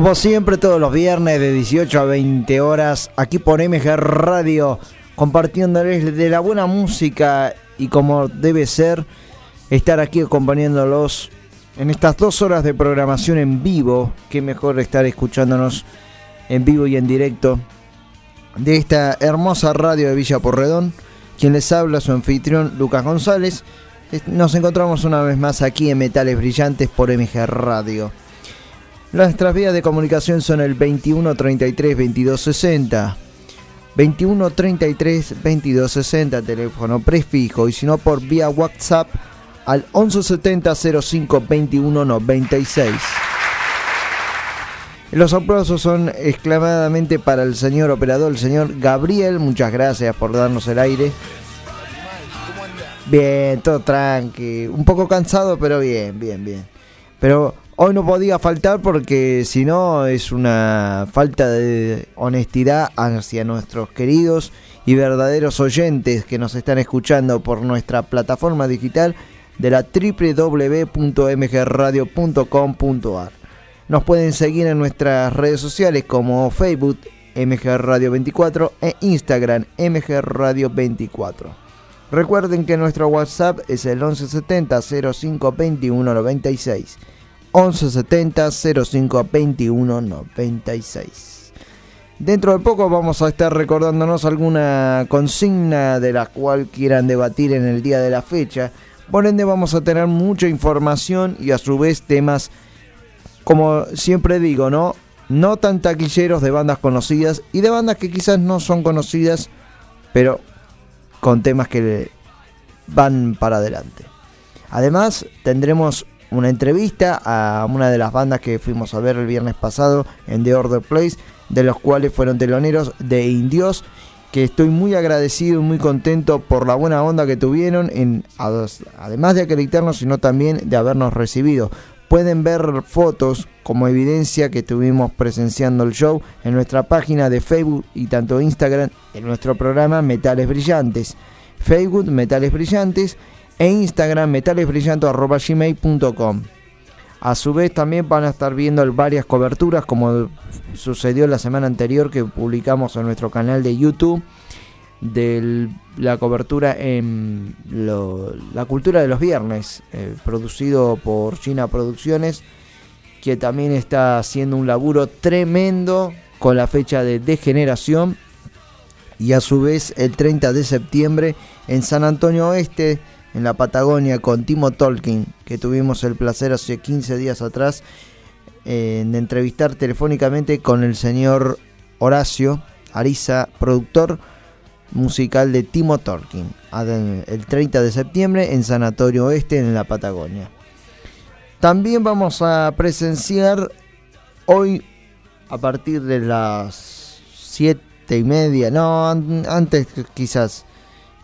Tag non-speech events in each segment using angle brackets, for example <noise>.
Como siempre, todos los viernes de 18 a 20 horas, aquí por MG Radio, compartiéndoles de la buena música y como debe ser, estar aquí acompañándolos en estas dos horas de programación en vivo. Qué mejor estar escuchándonos en vivo y en directo de esta hermosa radio de Villa Porredón. Quien les habla, su anfitrión Lucas González. Nos encontramos una vez más aquí en Metales Brillantes por MG Radio. Nuestras vías de comunicación son el 21 33 22 60. 21 33 22 60, teléfono prefijo. Y si no, por vía WhatsApp al 11 70 05 21 96. Los aplausos son exclamadamente para el señor operador, el señor Gabriel. Muchas gracias por darnos el aire. Bien, todo tranqui. Un poco cansado, pero bien, bien, bien. Pero hoy no podía faltar porque si no es una falta de honestidad hacia nuestros queridos y verdaderos oyentes que nos están escuchando por nuestra plataforma digital de la www.mgradio.com.ar. Nos pueden seguir en nuestras redes sociales como Facebook MG Radio 24 e Instagram MG Radio 24. Recuerden que nuestro WhatsApp es el 1170 05 21 96. 1170 05 21 96. Dentro de poco vamos a estar recordándonos alguna consigna de la cual quieran debatir en el día de la fecha. Por ende vamos a tener mucha información y a su vez temas, como siempre digo, ¿no? No tan taquilleros de bandas conocidas y de bandas que quizás no son conocidas, pero con temas que van para adelante. Además, tendremos una entrevista a una de las bandas que fuimos a ver el viernes pasado en The Order Place, de los cuales fueron teloneros de Indios, que estoy muy agradecido y muy contento por la buena onda que tuvieron, en, además de acreditarnos, sino también de habernos recibido. Pueden ver fotos como evidencia que estuvimos presenciando el show en nuestra página de Facebook y tanto Instagram en nuestro programa Metales Brillantes. Facebook Metales Brillantes e Instagram metalesbrillantes.gmail.com A su vez también van a estar viendo varias coberturas como sucedió la semana anterior que publicamos en nuestro canal de YouTube de la cobertura en la cultura de los viernes, eh, producido por China Producciones, que también está haciendo un laburo tremendo con la fecha de degeneración. Y a su vez el 30 de septiembre en San Antonio Oeste en la Patagonia con Timo Tolkien, que tuvimos el placer hace 15 días atrás eh, de entrevistar telefónicamente con el señor Horacio Ariza, productor musical de Timo Tolkien, el 30 de septiembre en Sanatorio Oeste en la Patagonia. También vamos a presenciar hoy a partir de las 7 y media, no, an- antes quizás,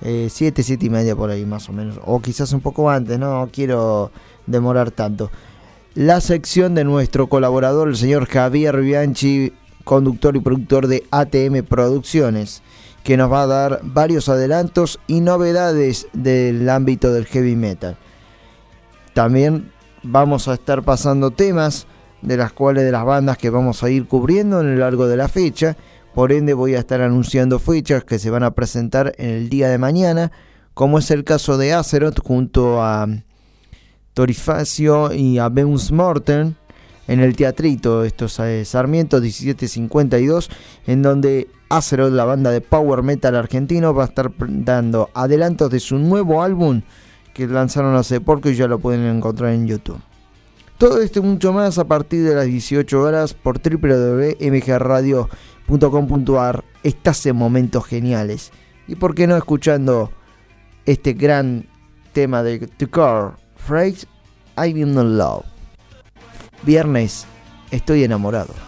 7, 7 y media por ahí más o menos, o quizás un poco antes, no quiero demorar tanto. La sección de nuestro colaborador, el señor Javier Bianchi, conductor y productor de ATM Producciones, que nos va a dar varios adelantos y novedades del ámbito del heavy metal. También vamos a estar pasando temas de las cuales de las bandas que vamos a ir cubriendo en el largo de la fecha. Por ende voy a estar anunciando fechas que se van a presentar en el día de mañana, como es el caso de Azeroth junto a Torifacio y a Beus Morten en el teatrito, esto es eh, Sarmiento 1752, en donde Azeroth, la banda de power metal argentino, va a estar dando adelantos de su nuevo álbum que lanzaron hace poco y ya lo pueden encontrar en YouTube. Todo esto y mucho más a partir de las 18 horas por www.mgradio.com.ar. Estás en momentos geniales. Y por qué no escuchando este gran tema de The Core, Phrase I'm in love. Viernes, estoy enamorado.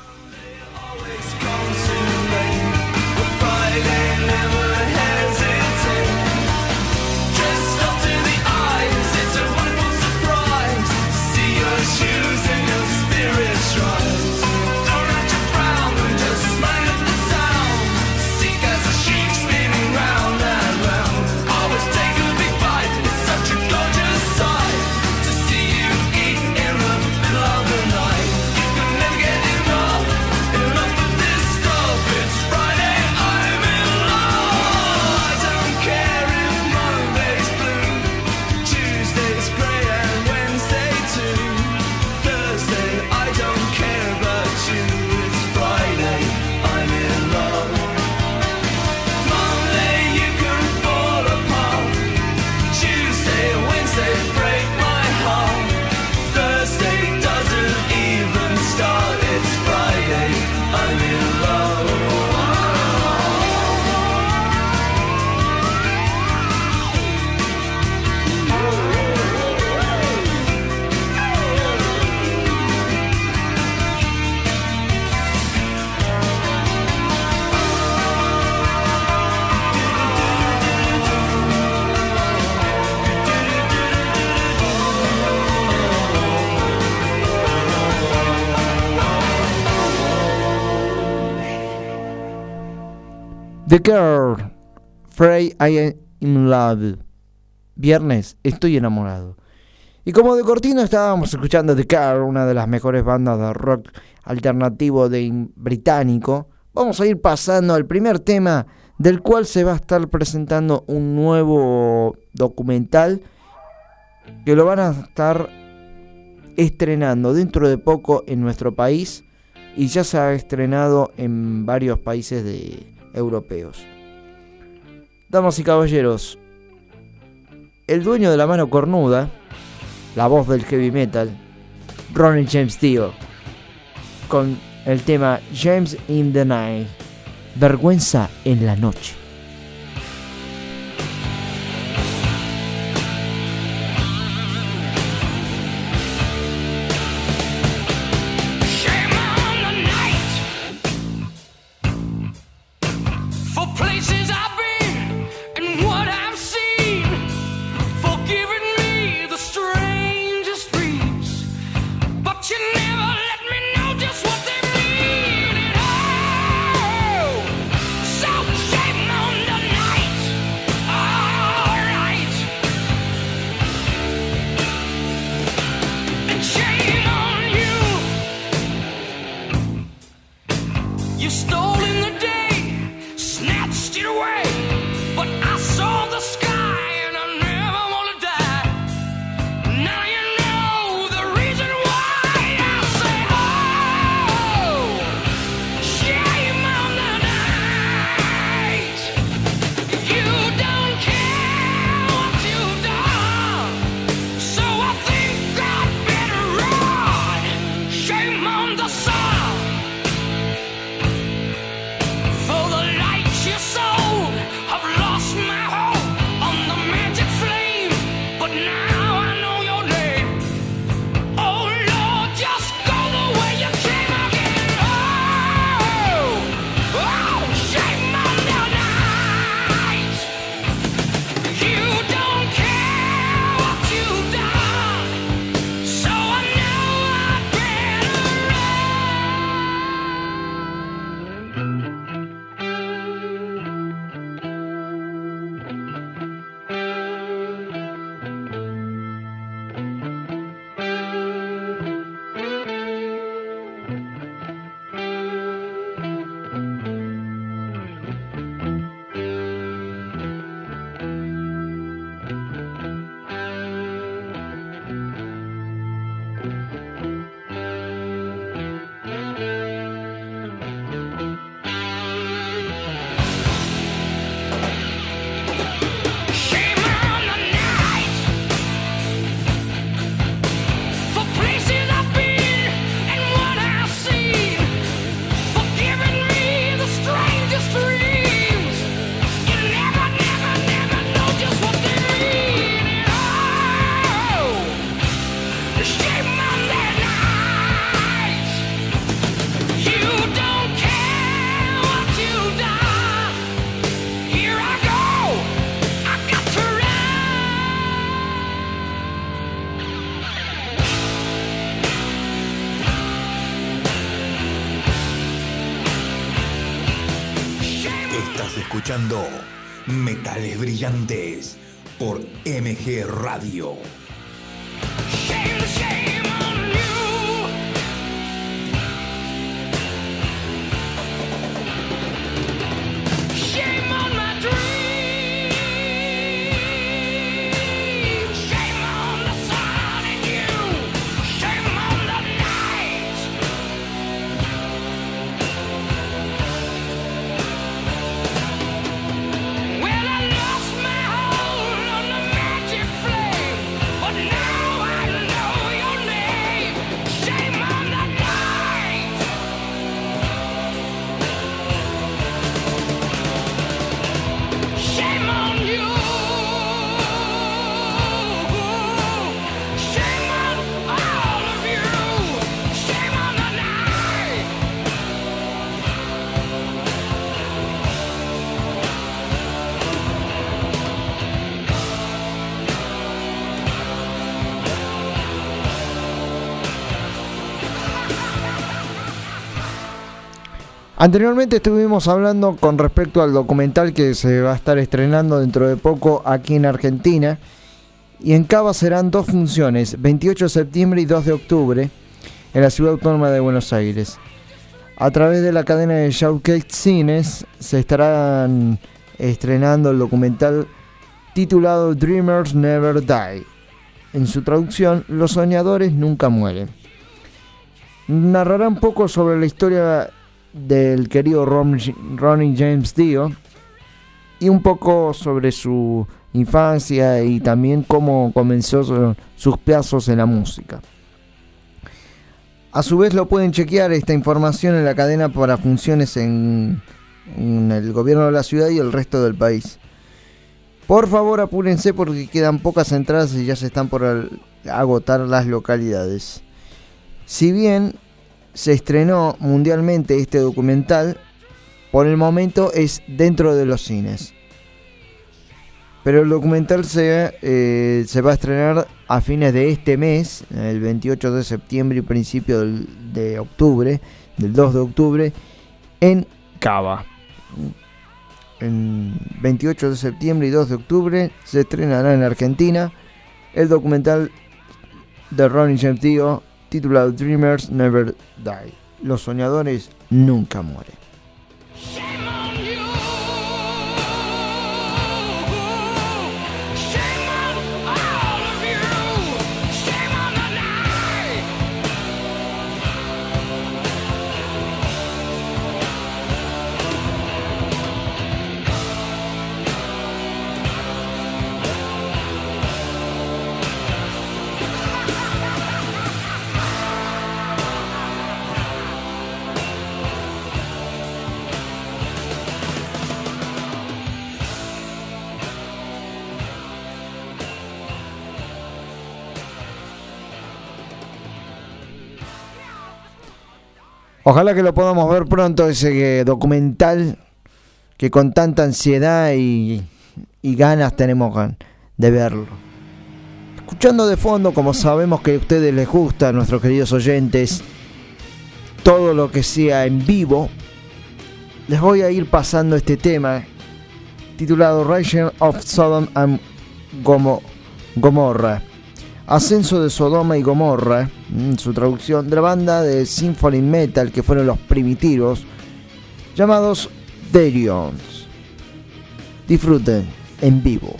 The Girl, Frey I am in love. Viernes, estoy enamorado. Y como de cortina estábamos escuchando The Girl, una de las mejores bandas de rock alternativo de británico, vamos a ir pasando al primer tema del cual se va a estar presentando un nuevo documental que lo van a estar estrenando dentro de poco en nuestro país y ya se ha estrenado en varios países de europeos. Damas y caballeros, el dueño de la mano cornuda, la voz del heavy metal, Ronnie James Dio, con el tema James in the Night, vergüenza en la noche. Metales Brillantes por MG Radio. Anteriormente estuvimos hablando con respecto al documental que se va a estar estrenando dentro de poco aquí en Argentina. Y en Cava serán dos funciones, 28 de septiembre y 2 de octubre, en la ciudad autónoma de Buenos Aires. A través de la cadena de Showcase Cines se estarán estrenando el documental titulado Dreamers Never Die. En su traducción, Los soñadores nunca mueren. Narrará un poco sobre la historia del querido Ron- Ronnie James Dio y un poco sobre su infancia y también cómo comenzó su- sus pasos en la música. A su vez lo pueden chequear esta información en la cadena para funciones en, en el gobierno de la ciudad y el resto del país. Por favor apúrense porque quedan pocas entradas y ya se están por agotar las localidades. Si bien se estrenó mundialmente este documental, por el momento es dentro de los cines. Pero el documental se, eh, se va a estrenar a fines de este mes, el 28 de septiembre y principio del- de octubre, del 2 de octubre, en Cava. En 28 de septiembre y 2 de octubre se estrenará en Argentina el documental de Ronnie Dio titulado Dreamers Never Die. Los soñadores nunca mueren. Ojalá que lo podamos ver pronto, ese eh, documental que con tanta ansiedad y, ganas tenemos de verlo. Escuchando de fondo, como sabemos que a ustedes les gusta, a nuestros queridos oyentes, todo lo que sea en vivo, les voy a ir pasando este tema titulado Rise of Sodom and Gomo- Gomorra. Ascenso de Sodoma y Gomorra, mm, su traducción de la banda de Symphony Metal que fueron los primitivos, llamados Derions. Disfruten en vivo.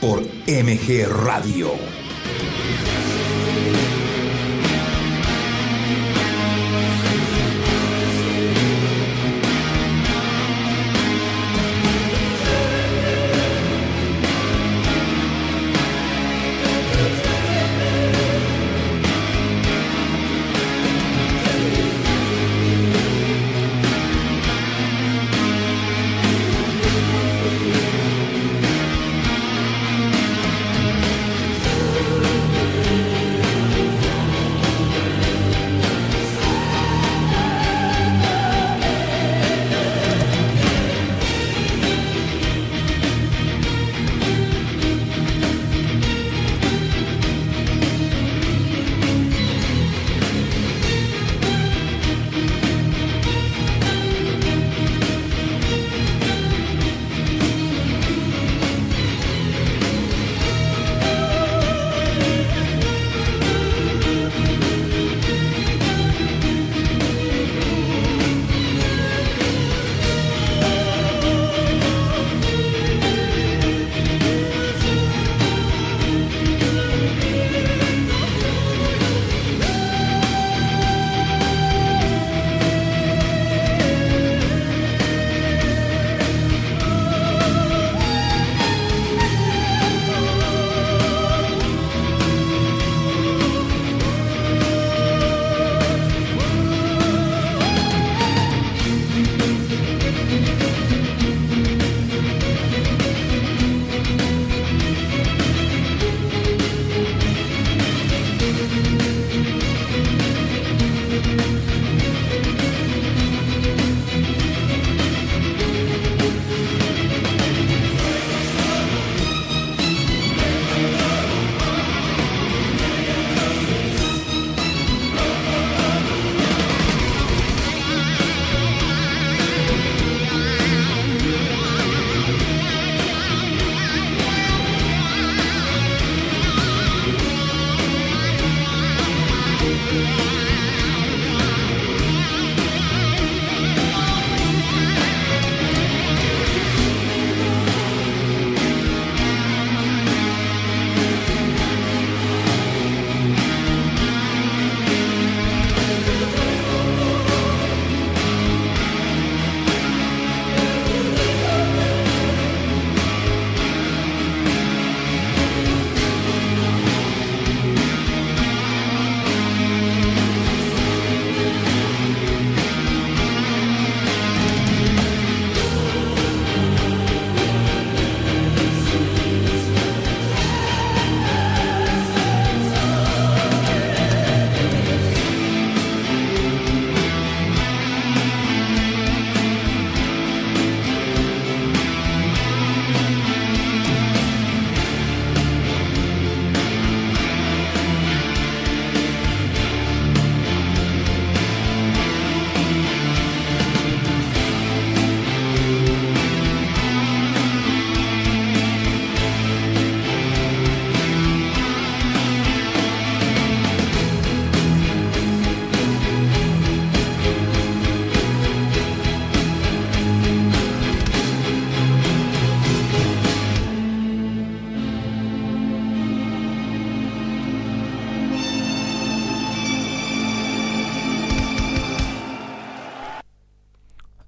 Por MG Radio.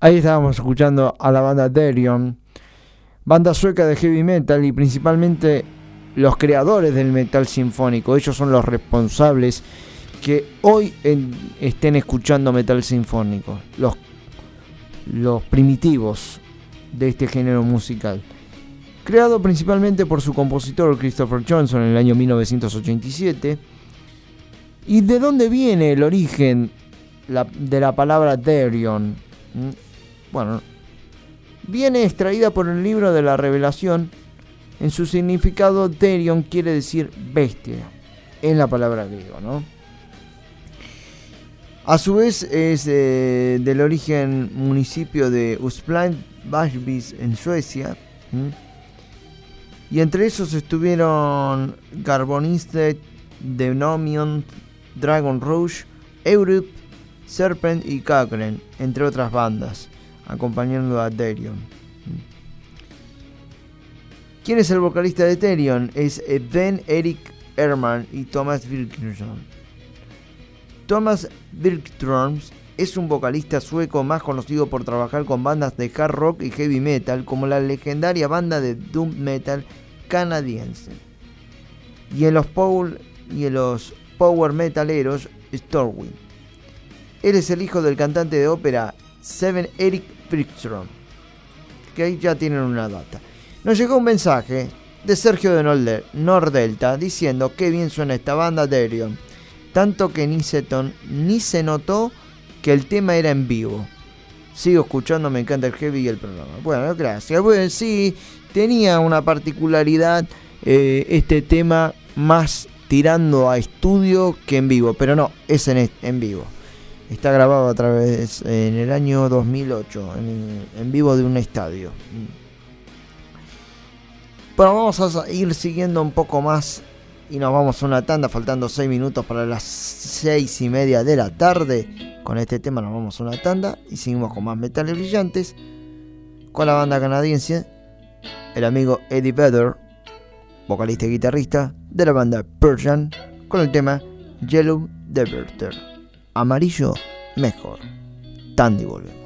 Ahí estábamos escuchando a la banda Derion, banda sueca de heavy metal y principalmente los creadores del metal sinfónico. Ellos son los responsables que hoy estén escuchando metal sinfónico, los, los primitivos de este género musical. Creado principalmente por su compositor Christopher Johnson en el año 1987. ¿Y de dónde viene el origen de la palabra Derion? Bueno, viene extraída por el libro de la revelación. En su significado, Derion quiere decir bestia, en la palabra griego, ¿no? A su vez es eh, del origen municipio de Uspland Basbis en Suecia. Y entre esos estuvieron Garbonisted, Denomion, Dragon Rouge, Europe, Serpent y Cochrane, entre otras bandas, acompañando a Derion. ¿Quién es el vocalista de Therion? Es eh, Ben Eric Herman y Thomas Wilkinson. Thomas Wilkinson es un vocalista sueco más conocido por trabajar con bandas de hard rock y heavy metal como la legendaria banda de doom metal canadiense. Y en los power, y en los power metaleros Stormwind. Él es el hijo del cantante de ópera Seven Eric Frickstrom. Que ahí ya tienen una data. Nos llegó un mensaje de Sergio de Nordelta diciendo que bien suena esta banda Derion. Tanto que ni se, ton- ni se notó que el tema era en vivo. Sigo escuchando, me encanta el heavy y el programa. Bueno, gracias. Bueno, sí, tenía una particularidad eh, este tema más tirando a estudio que en vivo, pero no, es en, en vivo. Está grabado a través en el año 2008, en, en vivo de un estadio. Bueno, vamos a ir siguiendo un poco más y nos vamos a una tanda, faltando 6 minutos para las 6 y media de la tarde. Con este tema nos vamos a una tanda y seguimos con más metales brillantes. Con la banda canadiense, el amigo Eddie Vedder, vocalista y guitarrista de la banda Persian, con el tema Yellow Diverter. Amarillo mejor. Tanda y volvemos.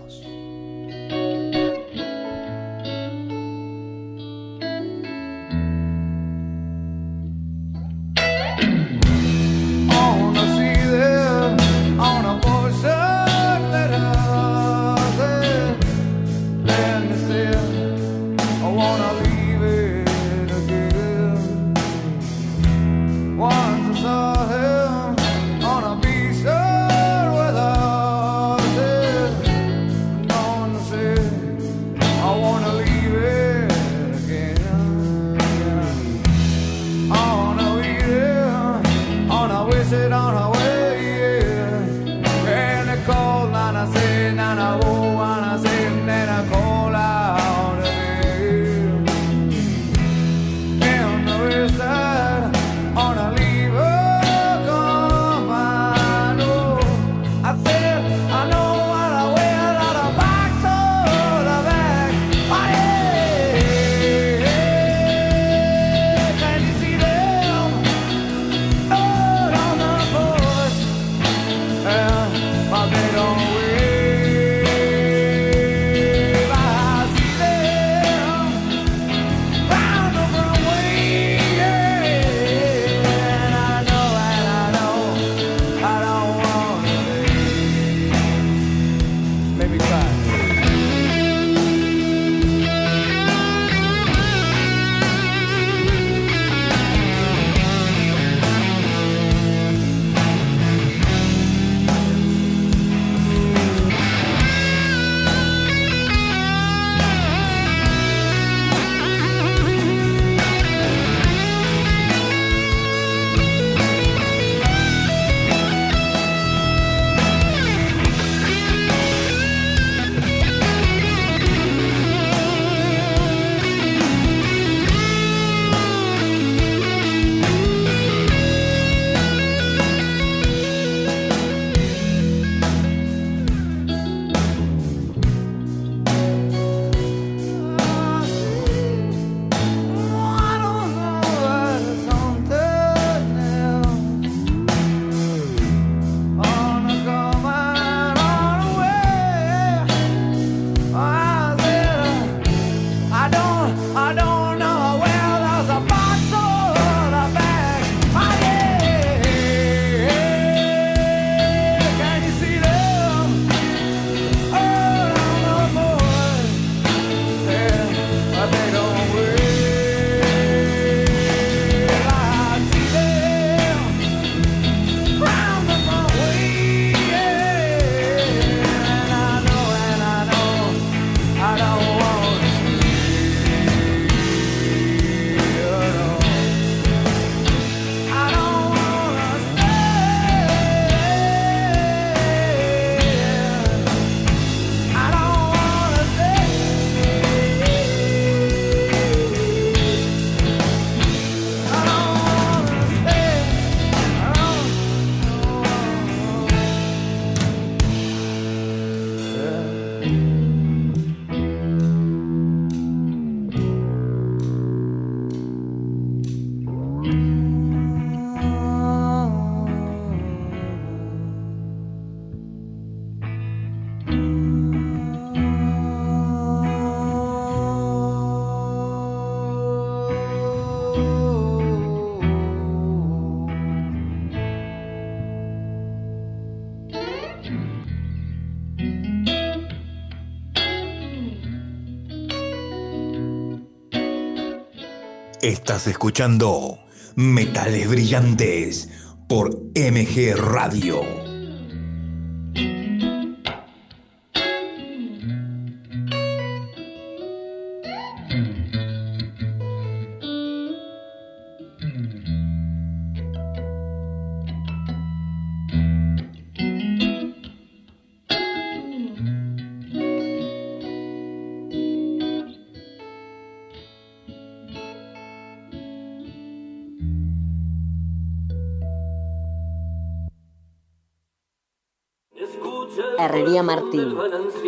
Estás escuchando Metales Brillantes por MG Radio.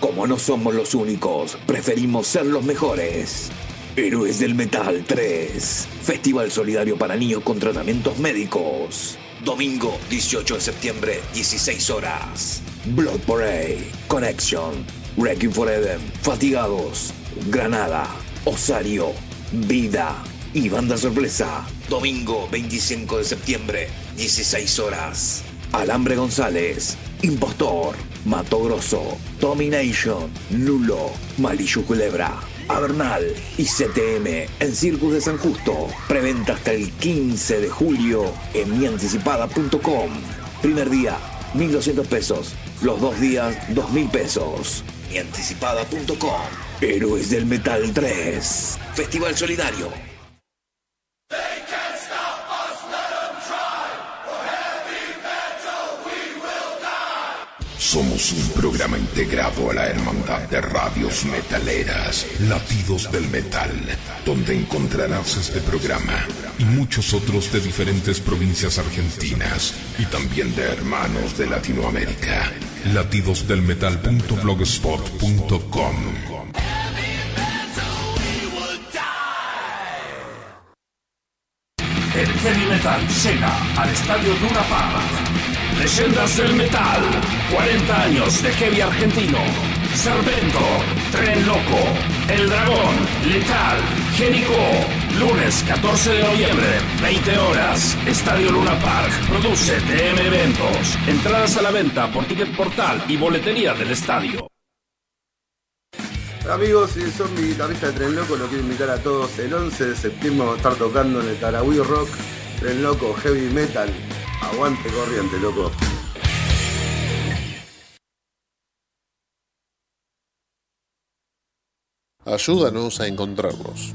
Como no somos los únicos, preferimos ser los mejores. Héroes del Metal 3. Festival solidario para niños con tratamientos médicos. Domingo 18 de septiembre, 16 horas. Blood Parade, Connection, Wrecking for Eden, Fatigados, Granada, Osario, Vida y Banda Sorpresa. Domingo 25 de septiembre, 16 horas. Alambre González, Impostor, Mato Grosso, Domination, Lulo, Malillo Culebra, Avernal y CTM en Circus de San Justo. Preventa hasta el 15 de julio en mianticipada.com. Primer día, 1.200 pesos. Los dos días, 2.000 pesos. Mianticipada.com. Héroes del Metal 3. Festival Solidario. Somos un programa integrado a la Hermandad de Radios Metaleras, Latidos del Metal, donde encontrarás este programa y muchos otros de diferentes provincias argentinas y también de hermanos de Latinoamérica. Latidosdelmetal.blogspot.com El heavy metal llega al estadio Luna Park. Leyendas del metal, 40 años de heavy argentino. Servento, Tren Loco, El Dragón, Letal, Génico. Lunes 14 de noviembre, 20 horas, Estadio Luna Park. Produce TM Eventos. Entradas a la venta por Ticket Portal y boletería del estadio. Amigos, si son mi guitarrista de Tren Loco, lo quiero invitar a todos. El 11 de septiembre vamos a estar tocando en el Tarahui Rock, Tren Loco, Heavy Metal. Aguante corriente, loco. Ayúdanos a encontrarlos.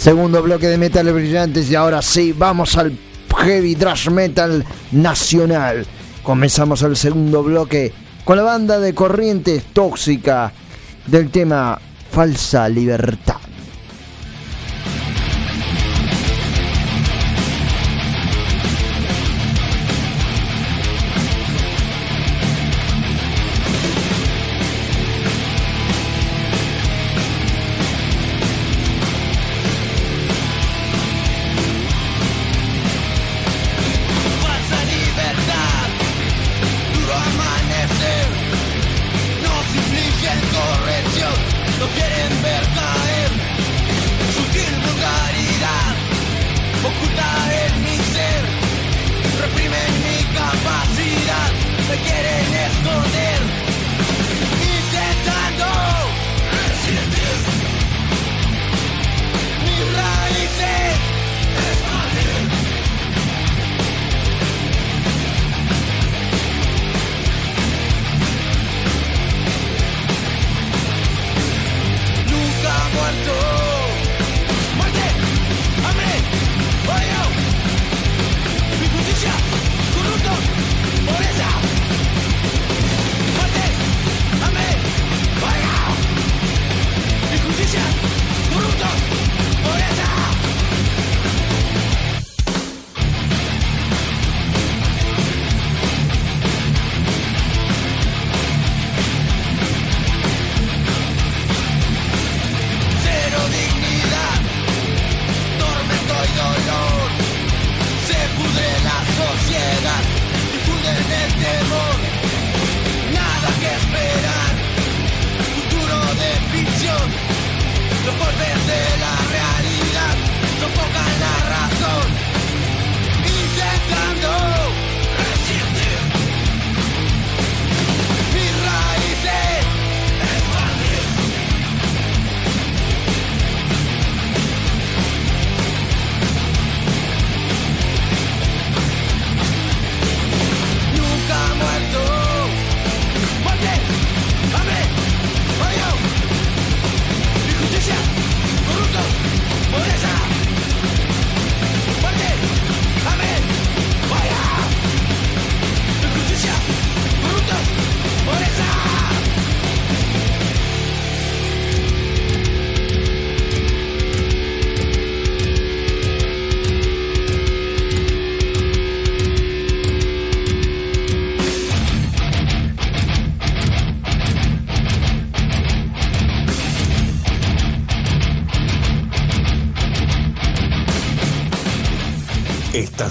Segundo bloque de metales brillantes y ahora sí, vamos al heavy thrash metal nacional. Comenzamos el segundo bloque con la banda de corrientes tóxica del tema Falsa Libertad.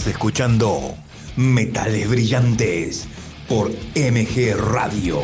Escuchando Metales Brillantes por MG Radio.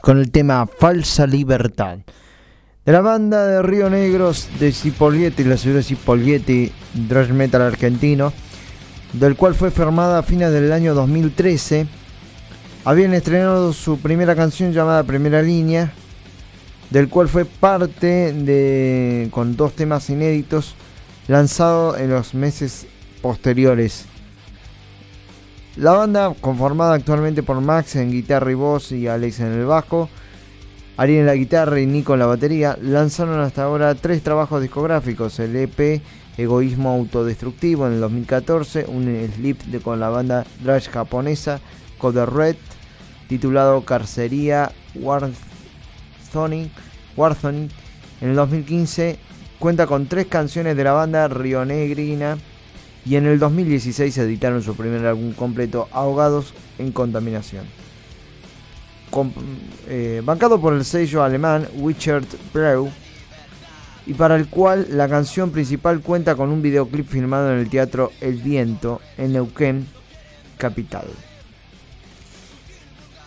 Con el tema Falsa Libertad. De la banda de Río Negros de Cipolietti, la ciudad de Cipolietti, thrash metal argentino, del cual fue formada a fines del año 2013. Habían estrenado su primera canción llamada Primera Línea, del cual fue parte de con dos temas inéditos lanzado en los meses posteriores. La banda, conformada actualmente por Max en guitarra y voz y Alex en el bajo, Ari en la guitarra y Nico en la batería, lanzaron hasta ahora tres trabajos discográficos: el EP Egoísmo Autodestructivo en el 2014, un slip de, con la banda thrash japonesa Code Red, titulado Carcería Warzone, Warzone en el 2015, cuenta con tres canciones de la banda Río Negrina y en el 2016 editaron su primer álbum completo Ahogados en Contaminación. Eh, bancado por el sello alemán Wichert Breu y para el cual la canción principal cuenta con un videoclip filmado en el teatro El Viento en Neuquén, capital.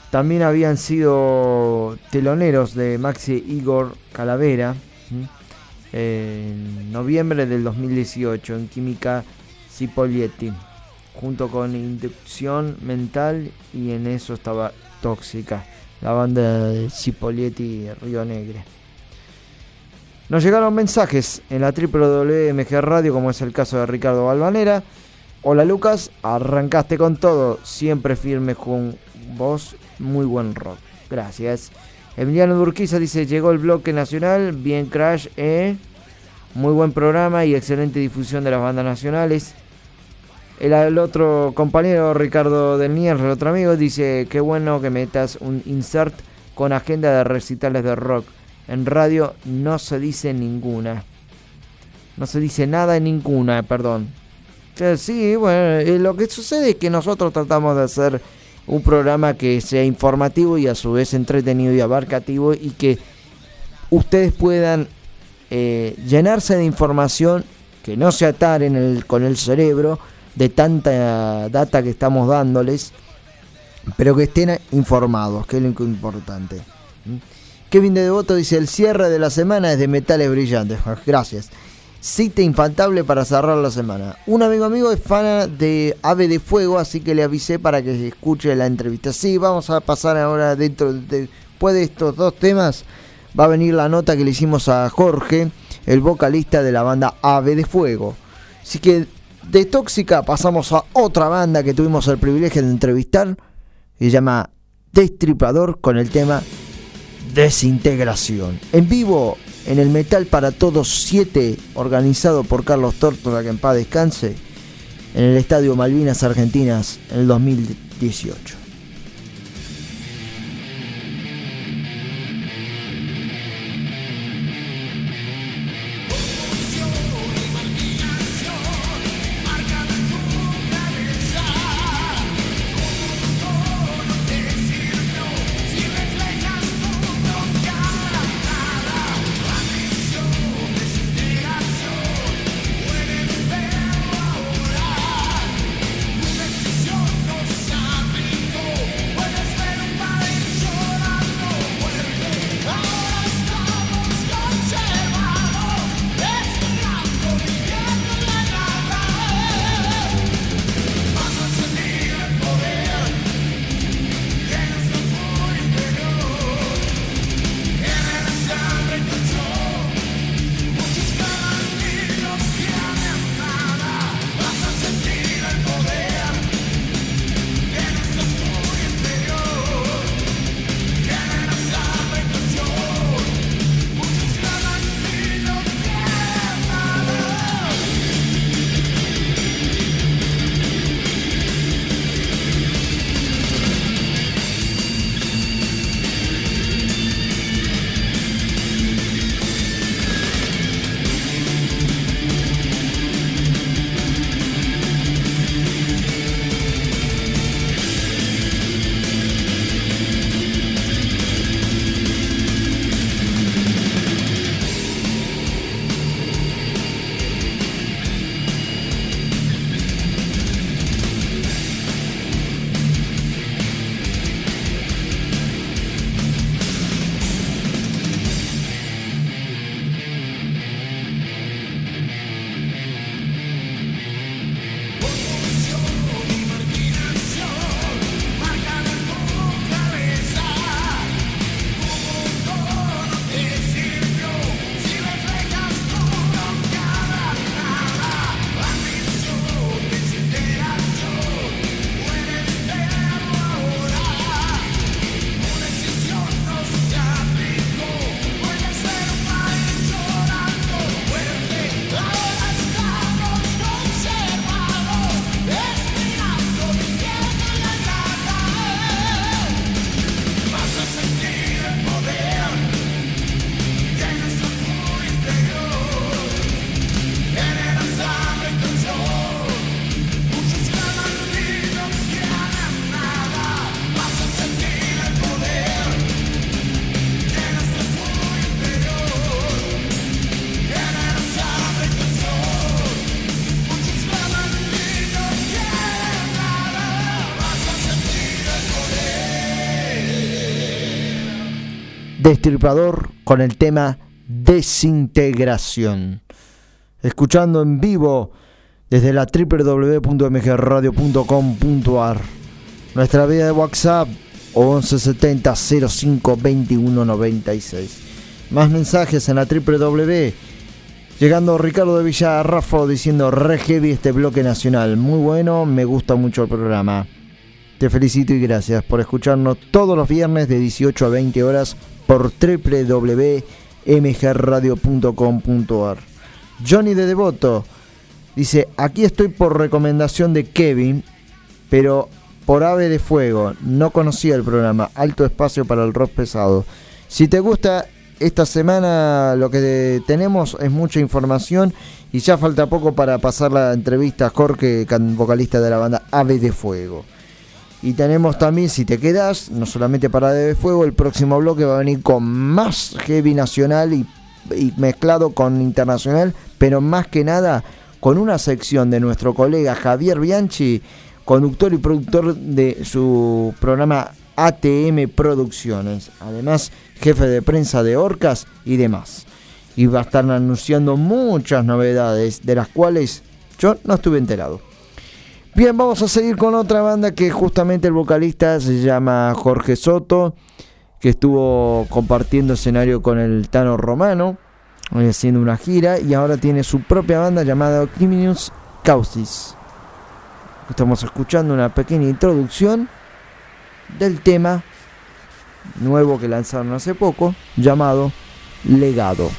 También habían sido teloneros de Maxi Igor Calavera en noviembre del 2018 en Química Cipolietti, junto con Inducción Mental y en eso estaba Tóxica, la banda de Cipolietti Río Negre. Nos llegaron mensajes en la www.mg Radio, como es el caso de Ricardo Balvanera. Hola Lucas, arrancaste con todo, siempre firme con vos, muy buen rock. Gracias. Emiliano Durquiza dice, llegó el bloque nacional, bien Crash, eh. Muy buen programa y excelente difusión de las bandas nacionales. El, otro compañero, Ricardo Del Nier, otro amigo, dice, qué bueno que metas un insert con agenda de recitales de rock. En radio no se dice ninguna. No se dice nada en ninguna, perdón. Eh, Sí, bueno, eh, lo que sucede es que nosotros tratamos de hacer un programa que sea informativo y a su vez entretenido y abarcativo y que ustedes puedan eh, llenarse de información que no se ataren con el cerebro de tanta data que estamos dándoles, pero que estén informados, que es lo importante. ¿Mm? Kevin de Devoto dice, el cierre de la semana es de metales brillantes. Gracias. Cita infaltable para cerrar la semana. Un amigo amigo es fan de Ave de Fuego, así que le avisé para que escuche la entrevista. Sí, vamos a pasar ahora dentro de, después de estos dos temas. Va a venir la nota que le hicimos a Jorge, el vocalista de la banda Ave de Fuego. Así que de Tóxica pasamos a otra banda que tuvimos el privilegio de entrevistar. Se llama Destripador con el tema Desintegración. En vivo en el Metal para Todos 7, organizado por Carlos Tortora, que en paz descanse, en el Estadio Malvinas Argentinas en el 2018. Destripador con el tema Desintegración. Escuchando en vivo desde la www.mgradio.com.ar. Nuestra vía de WhatsApp 1170 05 21 96. Más mensajes en la www. Llegando Ricardo de Villarrafo diciendo re heavy este bloque nacional. Muy bueno, me gusta mucho el programa. Te felicito y gracias por escucharnos todos los viernes de 18 a 20 horas por www.mgradio.com.ar. Johnny de Devoto dice, aquí estoy por recomendación de Kevin, pero por Ave de Fuego, no conocía el programa, alto espacio para el rock pesado. Si te gusta, esta semana lo que tenemos es mucha información y ya falta poco para pasar la entrevista a Jorge, vocalista de la banda Ave de Fuego. Y tenemos también, si te quedas, no solamente para de Fuego, el próximo bloque va a venir con más heavy nacional y, y mezclado con internacional, pero más que nada con una sección de nuestro colega Javier Bianchi, conductor y productor de su programa ATM Producciones, además jefe de prensa de Orcas y demás. Y va a estar anunciando muchas novedades, de las cuales yo no estuve enterado. Bien, vamos a seguir con otra banda que justamente el vocalista se llama Jorge Soto, que estuvo compartiendo escenario con el Tano Romano, eh, haciendo una gira, y ahora tiene su propia banda llamada Octimius Causis. Estamos escuchando una pequeña introducción del tema nuevo que lanzaron hace poco llamado Legado.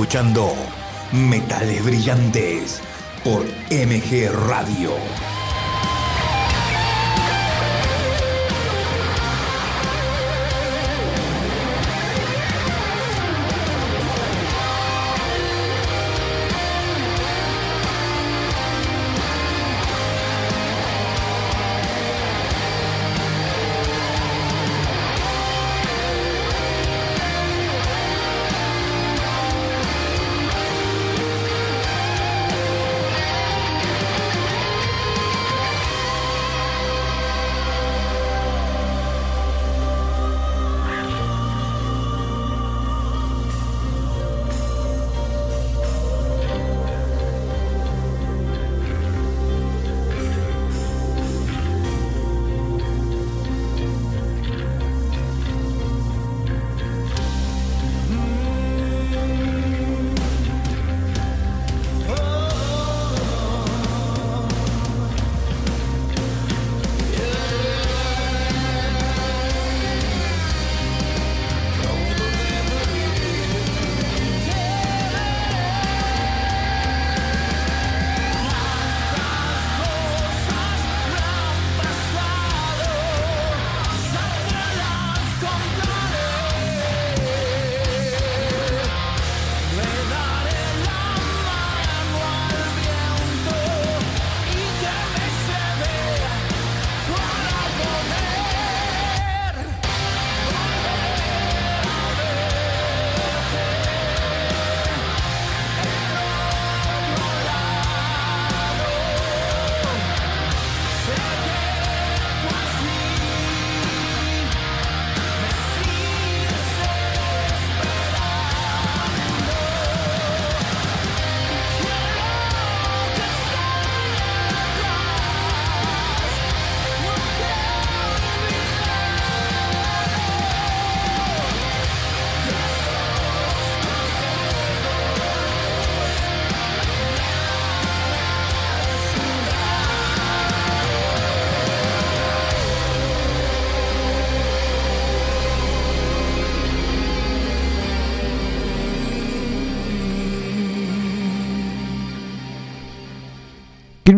Escuchando Metales Brillantes por MG Radio.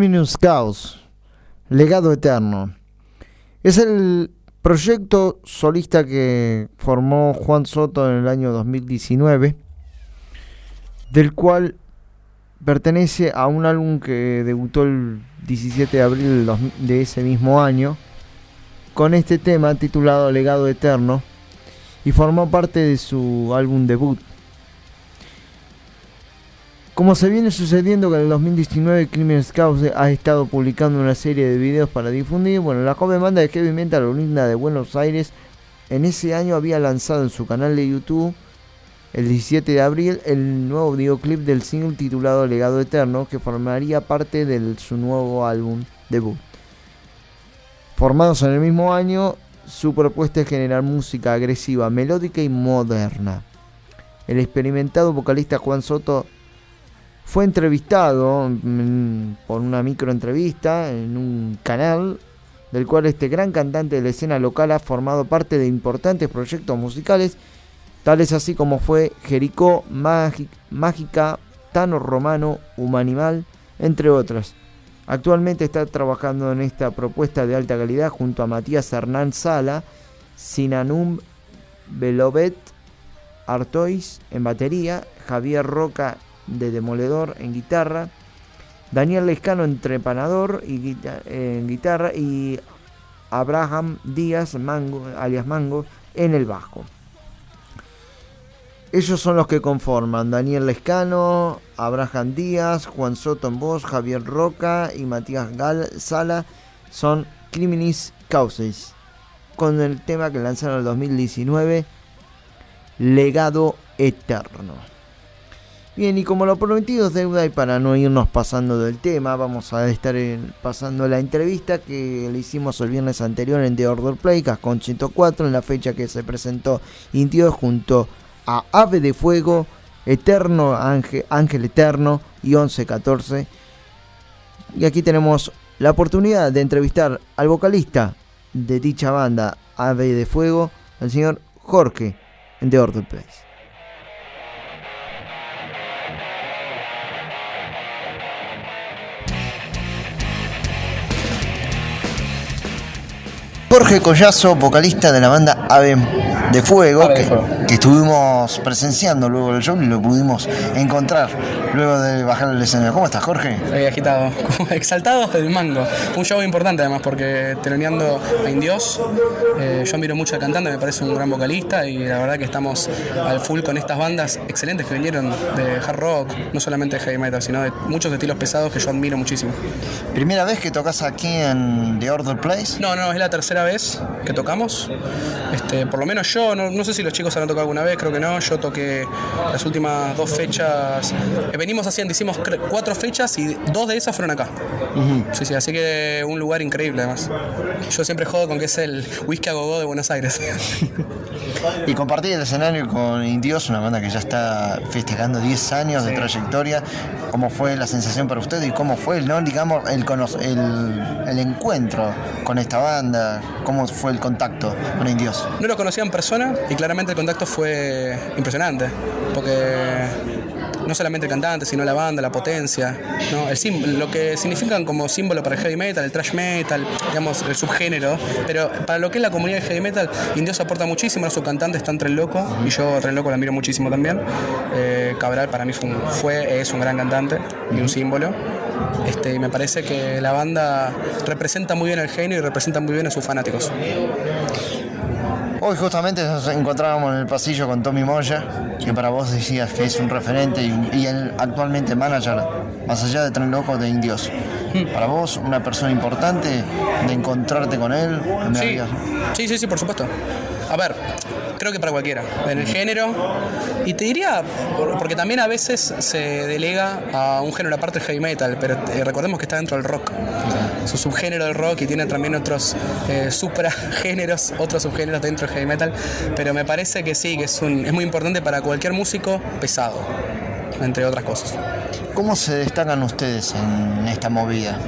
Criminus Chaos, Legado Eterno. Es el proyecto solista que formó Juan Soto en el año 2019, del cual pertenece a un álbum que debutó el 17 de abril de ese mismo año, con este tema titulado Legado Eterno, y formó parte de su álbum debut. Como se viene sucediendo que en el 2019 Criminal Scouts ha estado publicando una serie de videos para difundir, bueno, la joven banda de heavy metal oriunda de Buenos Aires en ese año había lanzado en su canal de YouTube el 17 de abril el nuevo videoclip del single titulado Legado Eterno que formaría parte de su nuevo álbum debut. Formados en el mismo año, su propuesta es generar música agresiva, melódica y moderna. El experimentado vocalista Juan Soto fue entrevistado por una microentrevista en un canal del cual este gran cantante de la escena local ha formado parte de importantes proyectos musicales, tales así como fue Jericó, Mágica, Tano Romano, Humanimal, entre otras. Actualmente está trabajando en esta propuesta de alta calidad junto a Matías Hernán Sala, Sinanum Belovet, Artois en batería, Javier Roca de Demoledor en guitarra, Daniel Lescano en trepanador y en guitarra y Abraham Díaz Mango, alias Mango en el bajo. Ellos son los que conforman Daniel Lescano, Abraham Díaz, Juan Soto en voz, Javier Roca y Matías Gal Sala son Criminis Causes con el tema que lanzaron en el 2019 Legado Eterno. Bien, y como lo prometido es deuda y para no irnos pasando del tema, vamos a estar pasando la entrevista que le hicimos el viernes anterior en The Order Play, con 104, en la fecha que se presentó Indios junto a Ave de Fuego, Eterno Ángel, Ángel Eterno y 1114. Y aquí tenemos la oportunidad de entrevistar al vocalista de dicha banda, Ave de Fuego, el señor Jorge, en The Order Place. Jorge Collazo, vocalista de la banda Ave de Fuego, Ave de que, Fuego. que estuvimos presenciando luego del show y lo pudimos encontrar luego de bajar el escenario. ¿Cómo estás, Jorge? Estoy agitado, <laughs> exaltado del mango. Un show importante además porque teloneando a Indios, eh, yo admiro mucho al cantante, me parece un gran vocalista y la verdad que estamos al full con estas bandas excelentes que vinieron de hard rock, no solamente de heavy metal, sino de muchos estilos pesados que yo admiro muchísimo. ¿Primera vez que tocas aquí en The Order Place? No, no, es la tercera vez que tocamos. Este, por lo menos yo, no, no sé si los chicos han tocado alguna vez, creo que no. Yo toqué las últimas dos fechas. eh, venimos haciendo, hicimos cuatro fechas y dos de esas fueron acá. Sí, sí, así que un lugar increíble además. Yo siempre jodo con que es el whisky a gogo de Buenos Aires. <laughs> Y compartir el escenario con Indios, una banda que ya está festejando 10 años de trayectoria. ¿Cómo fue la sensación para usted y cómo fue, no, digamos, el, el, el encuentro con esta banda? ¿Cómo fue el contacto con Indios? No lo conocía en persona y claramente el contacto fue impresionante, porque no solamente el cantante, sino la banda, la potencia, lo que significan como símbolo para el heavy metal, el thrash metal, digamos, el subgénero, pero para lo que es la comunidad de heavy metal, Indios aporta muchísimo, su cantante está en Tren Loco, y yo Tren Loco la miro muchísimo también. Eh, Cabral para mí fue, un- fue, es un gran cantante y un símbolo. Este, y me parece que la banda representa muy bien el genio y representa muy bien a sus fanáticos. Hoy justamente nos encontrábamos en el pasillo con Tommy Moya, que para vos decías que es un referente y, y él actualmente manager, más allá de Tren Loco, de Indios. Para vos, una persona importante de encontrarte con él. sí, sí, sí, por supuesto. A ver, creo que para cualquiera, en el género. Y te diría, por- porque también a veces se delega a un género aparte del heavy metal, pero eh, recordemos que está dentro del rock. Su subgénero del rock y tiene también otros eh, supragéneros, <laughs> otros subgéneros dentro del heavy metal. Pero me parece que sí, que es, un, es muy importante para cualquier músico pesado, entre otras cosas. ¿Cómo se destacan ustedes en esta movida?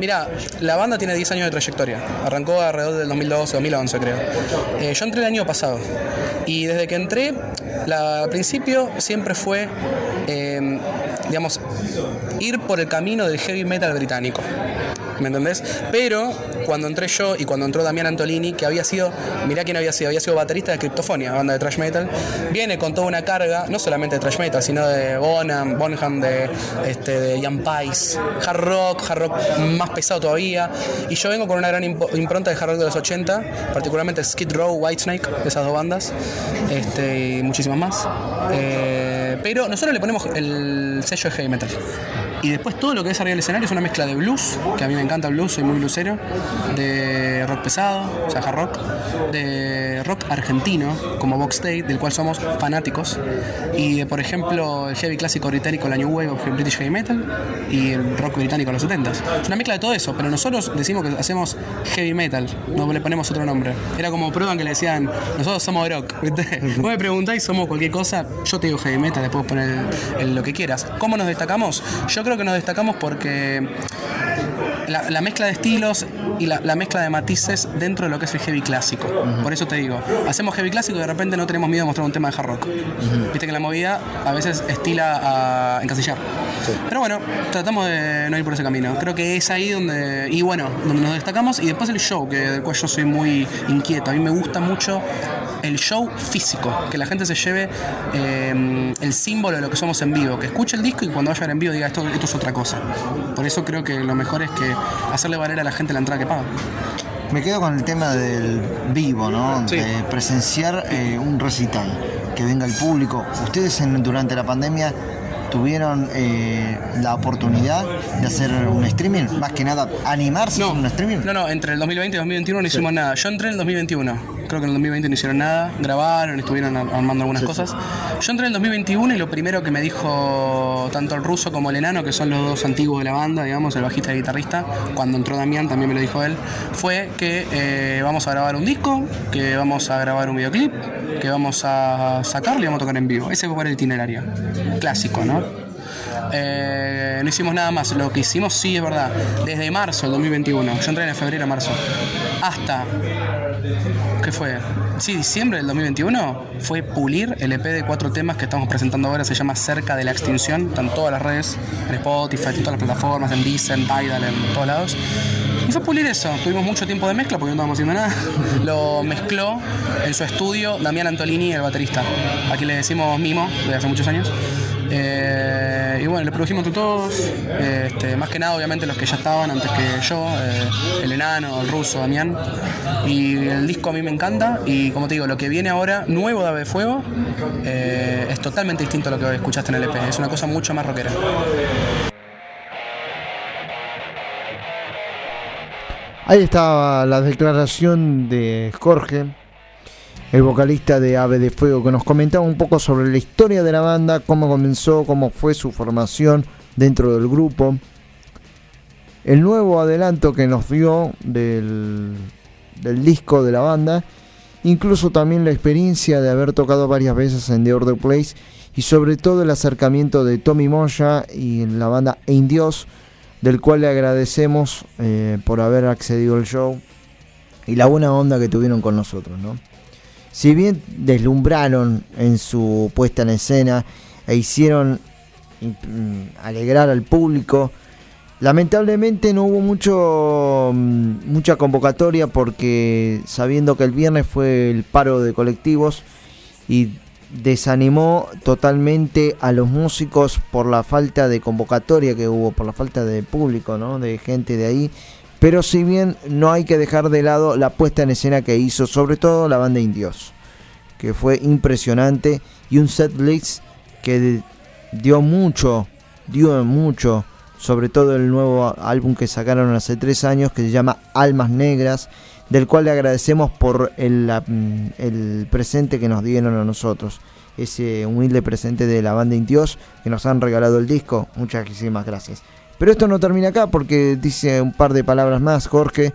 Mira, la banda tiene 10 años de trayectoria. Arrancó alrededor del 2012, 2011 creo. Eh, yo entré el año pasado. Y desde que entré La, al principio siempre fue, eh, digamos, ir por el camino del heavy metal británico. ¿Me entendés? Pero cuando entré yo y cuando entró Damián Antolini, que había sido, mirá quién había sido, había sido baterista de Cryptofonia, banda de thrash metal, viene con toda una carga, no solamente de thrash metal, sino de Bonham, Bonham, de, este, de Ian hard rock, hard rock más pesado todavía. Y yo vengo con una gran impronta de hard rock de los 80, particularmente Skid Row, Whitesnake, esas dos bandas, este, y muchísimas más. Eh, pero nosotros le ponemos el sello de heavy metal. Y después todo lo que es arriba del escenario es una mezcla de blues, que a mí me encanta el blues, soy muy bluesero, de rock pesado, o sea, hard rock, de rock argentino, como Box Day, del cual somos fanáticos, y de, por ejemplo, el heavy clásico británico, la New Wave of British Heavy Metal, y el rock británico de los 70 Es una mezcla de todo eso, pero nosotros decimos que hacemos heavy metal, no le ponemos otro nombre. Era como prueban que le decían, nosotros somos rock, ¿viste? <laughs> Vos me preguntáis, somos cualquier cosa, yo te digo heavy metal, puedo poner el- el- lo que quieras. ¿Cómo nos destacamos? Yo creo que nos destacamos porque la, la mezcla de estilos y la, la mezcla de matices dentro de lo que es el heavy clásico. Por eso te digo, hacemos heavy clásico y de repente no tenemos miedo de mostrar un tema de hard rock. Viste que la movida a veces estila a encasillar. Pero bueno, tratamos de no ir por ese camino. Creo que es ahí donde, y bueno, donde nos destacamos. Y después el show, que del cual yo soy muy inquieto. A mí me gusta mucho el show físico, que la gente se lleve eh, el símbolo de lo que somos en vivo, que escuche el disco y cuando vaya a ver en vivo diga esto, esto es otra cosa. Por eso creo que lo mejor es que hacerle valer a la gente la entrada que paga. Me quedo con el tema del vivo, ¿no? Sí. De presenciar eh, un recital, que venga el público. Ustedes en- durante la pandemia tuvieron eh, la oportunidad de hacer un streaming, más que nada animarse a hacer un streaming. No, no, entre el 2020 y el 2021 no hicimos nada. Yo entré en el 2021. Creo que en el 2020 no hicieron nada. Grabaron, estuvieron ar- armando algunas cosas. Yo entré en el 2021 y lo primero que me dijo tanto el ruso como el enano, que son los dos antiguos de la banda, digamos, el bajista y el guitarrista, cuando entró Damián también me lo dijo él, fue que eh, vamos a grabar un disco, que vamos a grabar un videoclip, que vamos a sacarlo y vamos a tocar en vivo. Ese fue el itinerario. Clásico, ¿no? Eh, no hicimos nada más. Lo que hicimos, sí, es verdad. Desde marzo del 2021, yo entré en febrero, marzo, hasta. ¿Qué fue? Sí, diciembre del 2021 fue pulir el EP de cuatro temas que estamos presentando ahora. Se llama Cerca de la Extinción. Están en todas las redes, en Spotify, en todas las plataformas, en Deezer, en Tidal, en todos lados. Y fue pulir eso. Tuvimos mucho tiempo de mezcla porque no estábamos haciendo nada. <laughs> Lo mezcló en su estudio Damián Antolini, el baterista. Aquí le decimos Mimo, desde hace muchos años. Eh, y bueno, le produjimos entre todos, este, más que nada obviamente los que ya estaban antes que yo, eh, el enano, el ruso, Damián. Y el disco a mí me encanta y como te digo, lo que viene ahora, nuevo de Ave Fuego, eh, es totalmente distinto a lo que escuchaste en el EP, es una cosa mucho más rockera. Ahí estaba la declaración de Jorge, el vocalista de Ave de Fuego, que nos comentaba un poco sobre la historia de la banda, cómo comenzó, cómo fue su formación dentro del grupo. El nuevo adelanto que nos dio del, disco de la banda, incluso también la experiencia de haber tocado varias veces en The Order Place y sobre todo el acercamiento de Tommy Moya y la banda Indios del cual le agradecemos eh, por haber accedido al show y la buena onda que tuvieron con nosotros, ¿no? Si bien deslumbraron en su puesta en escena e hicieron mm, alegrar al público, lamentablemente no hubo mucho mm, mucha convocatoria porque sabiendo que el viernes fue el paro de colectivos y desanimó totalmente a los músicos por la falta de convocatoria que hubo, por la falta de público, ¿no? de gente de ahí. Pero si bien no hay que dejar de lado la puesta en escena que hizo, sobre todo la banda Indios, que fue impresionante y un set list que dio mucho, dio mucho, sobre todo el nuevo álbum que sacaron hace tres años que se llama Almas Negras, del cual le agradecemos por el, mm, el presente que nos dieron a nosotros. Ese humilde presente de la banda Indios que nos han regalado el disco. Muchísimas gracias. Pero esto no termina acá porque dice un par de palabras más Jorge,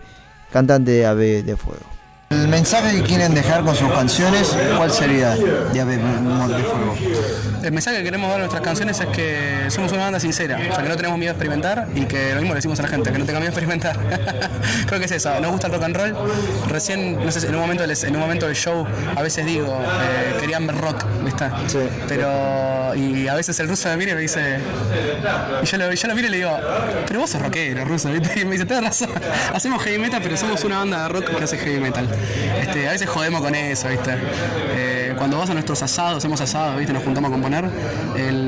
cantante de Ave de Fuego. El mensaje que quieren dejar con sus canciones, ¿cuál sería de Ave de Fuego? El mensaje que queremos dar a nuestras canciones es que somos una banda sincera, o sea, que no tenemos miedo a experimentar y que lo mismo le decimos a la gente, que no tenga miedo a experimentar. <laughs> Creo que es eso, nos gusta el rock and roll. Recién, no sé, en un momento, del- en un momento del show, a veces digo, eh, querían ver rock, ¿viste? Pero, y a veces el ruso me mira y me dice, y yo lo, yo lo miro y le digo, pero vos sos rockero, ruso, ¿viste? Y me dice, tenés razón, <laughs> hacemos heavy metal, pero somos una banda de rock que hace heavy metal. Este, a veces jodemos con eso, ¿viste? Eh, cuando vas a nuestros asados, hacemos asados, ¿viste? Nos juntamos a componer,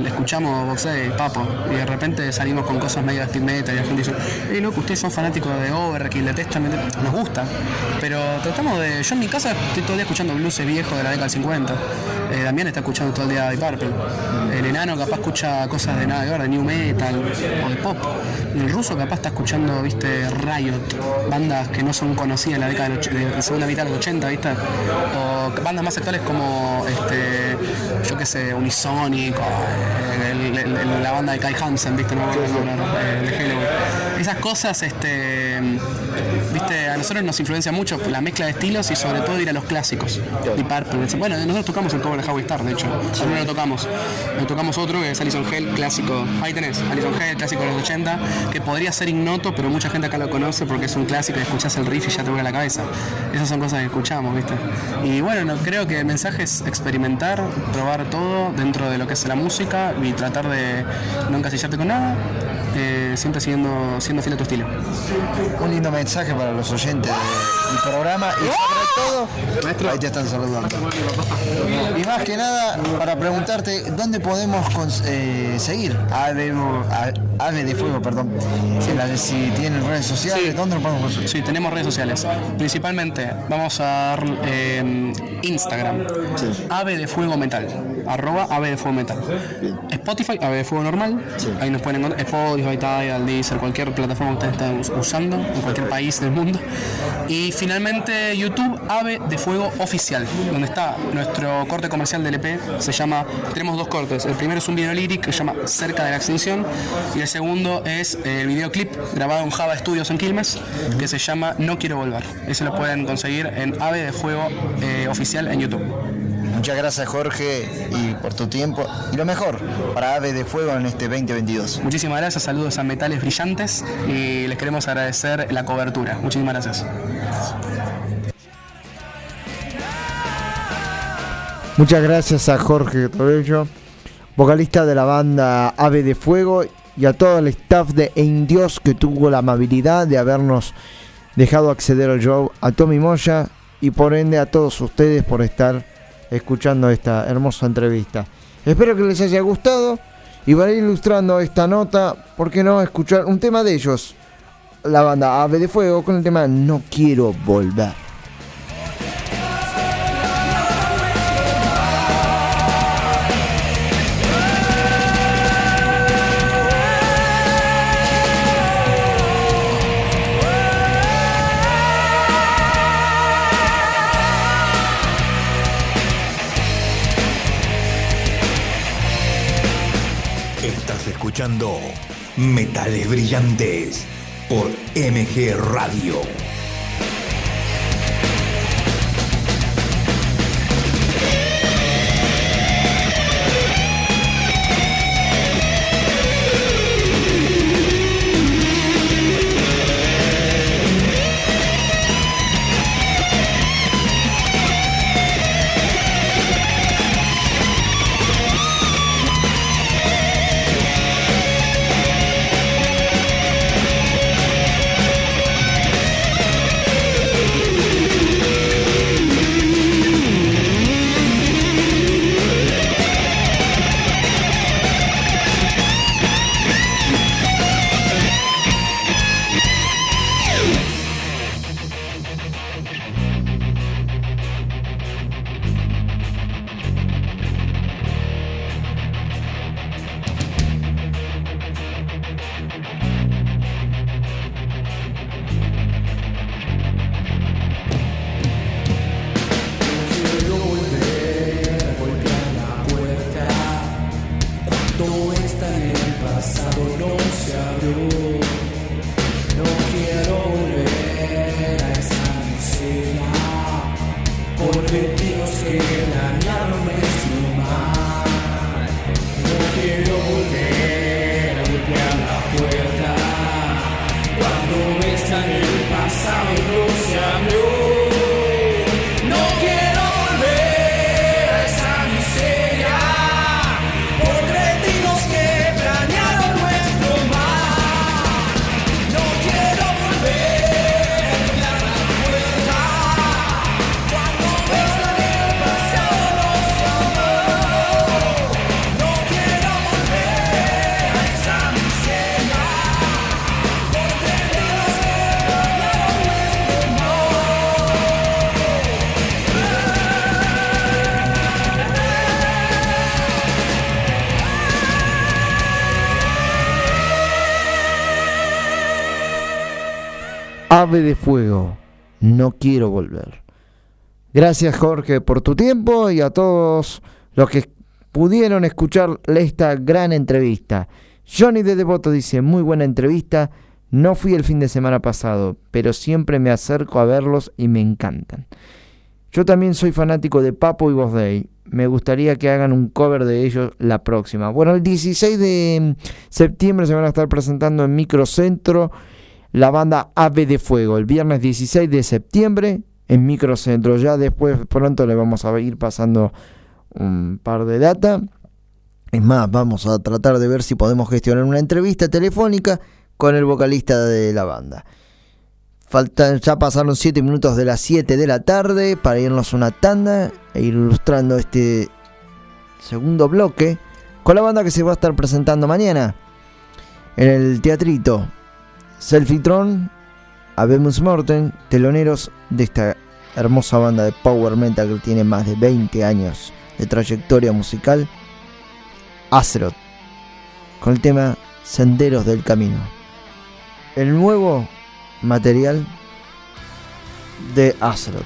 escuchamos boxeo y papo, y de repente salimos con cosas medio de metal y la gente dice, hey, loco, ustedes son fanáticos de Overkill, de Testament, nos gusta, pero tratamos de, yo en mi casa estoy todo el día escuchando blues viejo de la década del 50, eh, Damián está escuchando todo el día de Purple, el enano capaz escucha cosas de nada que ver, de new metal o de pop, el ruso capaz está escuchando, viste, Riot, bandas que no son conocidas en la década del och- de la segunda mitad de los 80, viste, o bandas más actuales como, este, yo qué sé, Unisonic, eh, la banda de Kai Hansen, viste, no, no. Esas cosas, este, viste, a nosotros nos influencia mucho la mezcla de estilos y sobre todo ir a los clásicos. Y. Bueno, nosotros tocamos el cover de Howie Star, de hecho. Ahora no lo tocamos. Lo tocamos otro que es Alison Hell, clásico. Ahí tenés, Alison Hell, clásico de los 80, que podría ser ignoto, pero mucha gente acá lo conoce porque es un clásico y escuchás el riff y ya te vuelve la cabeza. Esas son cosas que escuchamos, ¿viste? Y bueno, no, creo que el mensaje es experimentar, probar todo dentro de lo que es la música y tratar de no encasillarte con nada, eh, siempre siguiendo, siendo fiel a tu estilo. Un lindo mensaje para los oyentes del programa y sobre todo, ahí te están saludando. Y más que nada, para preguntarte, ¿dónde podemos eh, seguir a Ave, a- Ave de Fuego? Perdón. Si, la- si tienen redes sociales, ¿dónde lo podemos conseguir? Sí, tenemos redes sociales. Principalmente vamos a eh, Instagram, Ave de Fuego Metal, arroba Ave de Fuego Metal. Spotify, Ave de Fuego Normal, ahí nos pueden encontrar, Spotify, Tidal, Deezer, cualquier plataforma que ustedes estén usando, en cualquier país del mundo. Y finalmente YouTube, Ave de Fuego Oficial, donde está nuestro corte comercial del EP, se llama, tenemos dos cortes, el primero es un video lyric que se llama Cerca de la Extinción y el segundo es el videoclip grabado en Java Studios en Quilmes que se llama No Quiero Volver. Ese lo pueden conseguir en Ave de Fuego eh, Oficial en YouTube. Muchas gracias Jorge y por tu tiempo y lo mejor para Ave de Fuego en este 2022. Muchísimas gracias, saludos a Metales Brillantes y les queremos agradecer la cobertura. Muchísimas gracias. Muchas gracias a Jorge Torello, vocalista de la banda Ave de Fuego, y a todo el staff de Indios que tuvo la amabilidad de habernos dejado acceder al show, a Tommy Moya y por ende a todos ustedes por estar escuchando esta hermosa entrevista. Espero que les haya gustado y para ir ilustrando esta nota, ¿por qué no escuchar un tema de ellos? La banda Ave de Fuego con el tema No quiero volver. Escuchando Metales Brillantes por MG Radio. De Fuego, no quiero volver. Gracias Jorge por tu tiempo y a todos los que pudieron escuchar esta gran entrevista. Johnny de Devoto dice, muy buena entrevista, no fui el fin de semana pasado, pero siempre me acerco a verlos y me encantan. Yo también soy fanático de Papo y Voz Day. Me gustaría que hagan un cover de ellos la próxima. Bueno, el 16 de septiembre se van a estar presentando en Microcentro la banda Ave de Fuego. El viernes 16 de septiembre en Microcentro. Ya después pronto le vamos a ir pasando un par de data. Es más, vamos a tratar de ver si podemos gestionar una entrevista telefónica con el vocalista de la banda. Faltan, ya pasaron 7 minutos de las 7 de la tarde para irnos una tanda e ir ilustrando este segundo bloque con la banda que se va a estar presentando mañana en el teatrito. Selfitron, Abemus Morten, teloneros de esta hermosa banda de power metal que tiene más de 20 años de trayectoria musical, Azeroth, con el tema Senderos del Camino. El nuevo material de Azeroth.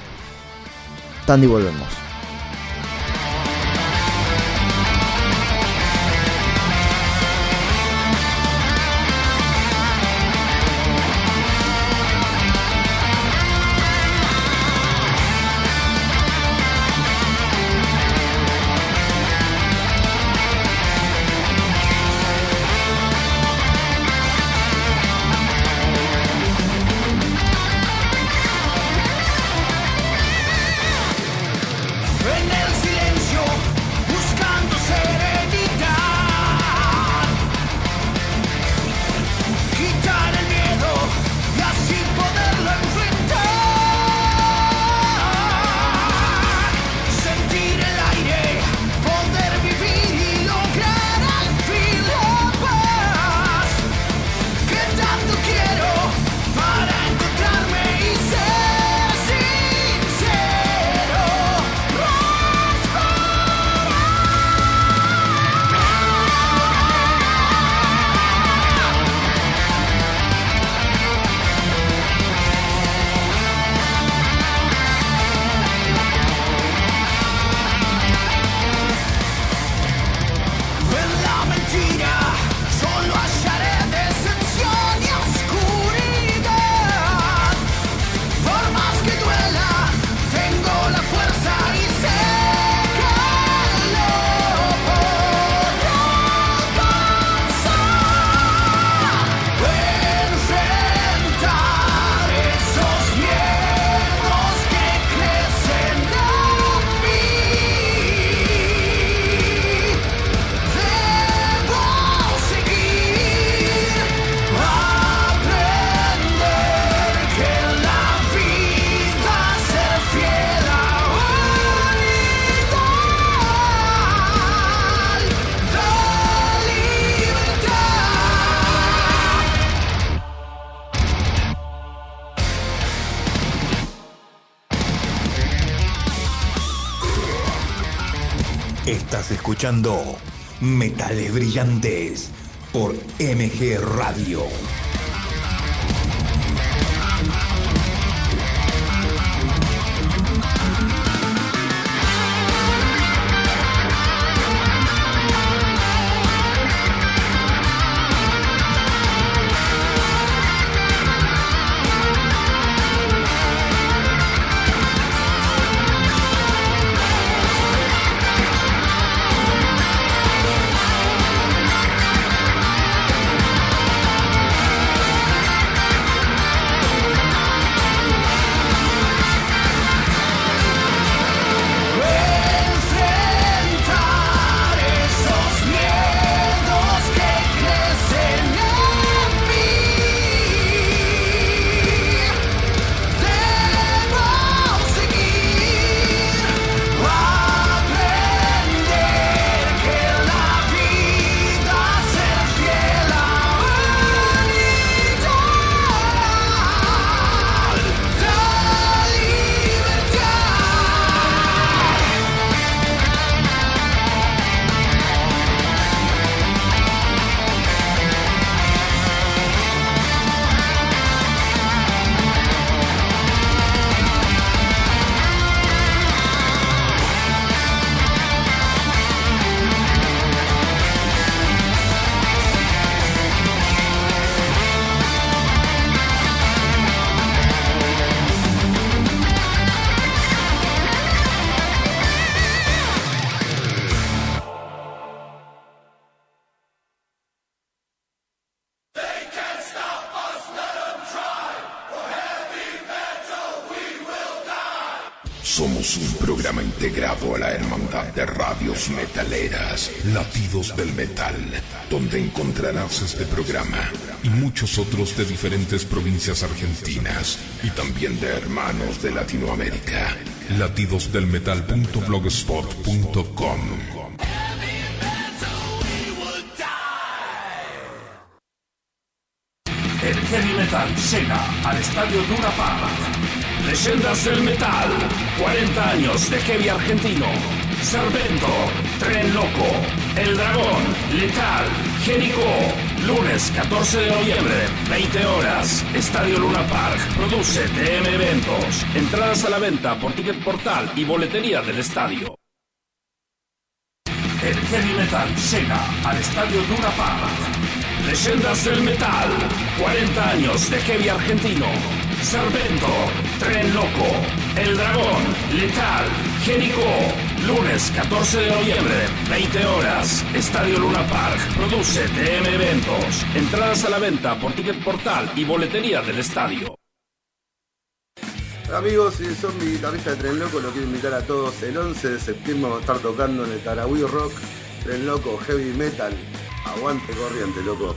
Tandy volvemos. Metales Brillantes por MG Radio. Latidos del Metal, donde encontrarás este programa y muchos otros de diferentes provincias argentinas y también de hermanos de Latinoamérica. Latidosdelmetal.blogspot.com El heavy metal llega al estadio Park. Leyendas del metal, 40 años de heavy argentino. Servento, Tren Loco, El Dragón, Letal, Génico. Lunes 14 de noviembre, 20 horas. Estadio Luna Park. Produce TM Eventos. Entradas a la venta por Ticket Portal y boletería del estadio. El heavy metal llega al estadio Luna Park. Leyendas del metal, 40 años de heavy argentino. Servento, Tren Loco, El Dragón, Letal, Génico. Lunes 14 de noviembre, 20 horas. Estadio Luna Park. Produce TM Eventos. Entradas a la venta por Ticket Portal y boletería del estadio. Amigos, si son mi guitarrista de Tren Loco, lo quiero invitar a todos. El 11 de septiembre vamos a estar tocando en el Tarahui Rock, Tren Loco, Heavy Metal. Aguante corriente, loco.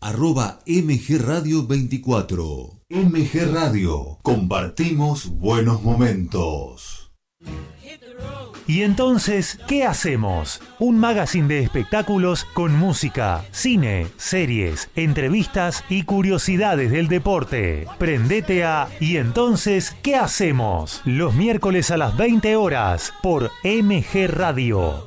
arroba MG Radio 24. MG Radio. Compartimos buenos momentos. Y entonces, ¿qué hacemos? Un magazine de espectáculos con música, cine, series, entrevistas y curiosidades del deporte. Prendete a Y entonces, ¿qué hacemos? Los miércoles a las 20 horas por MG Radio.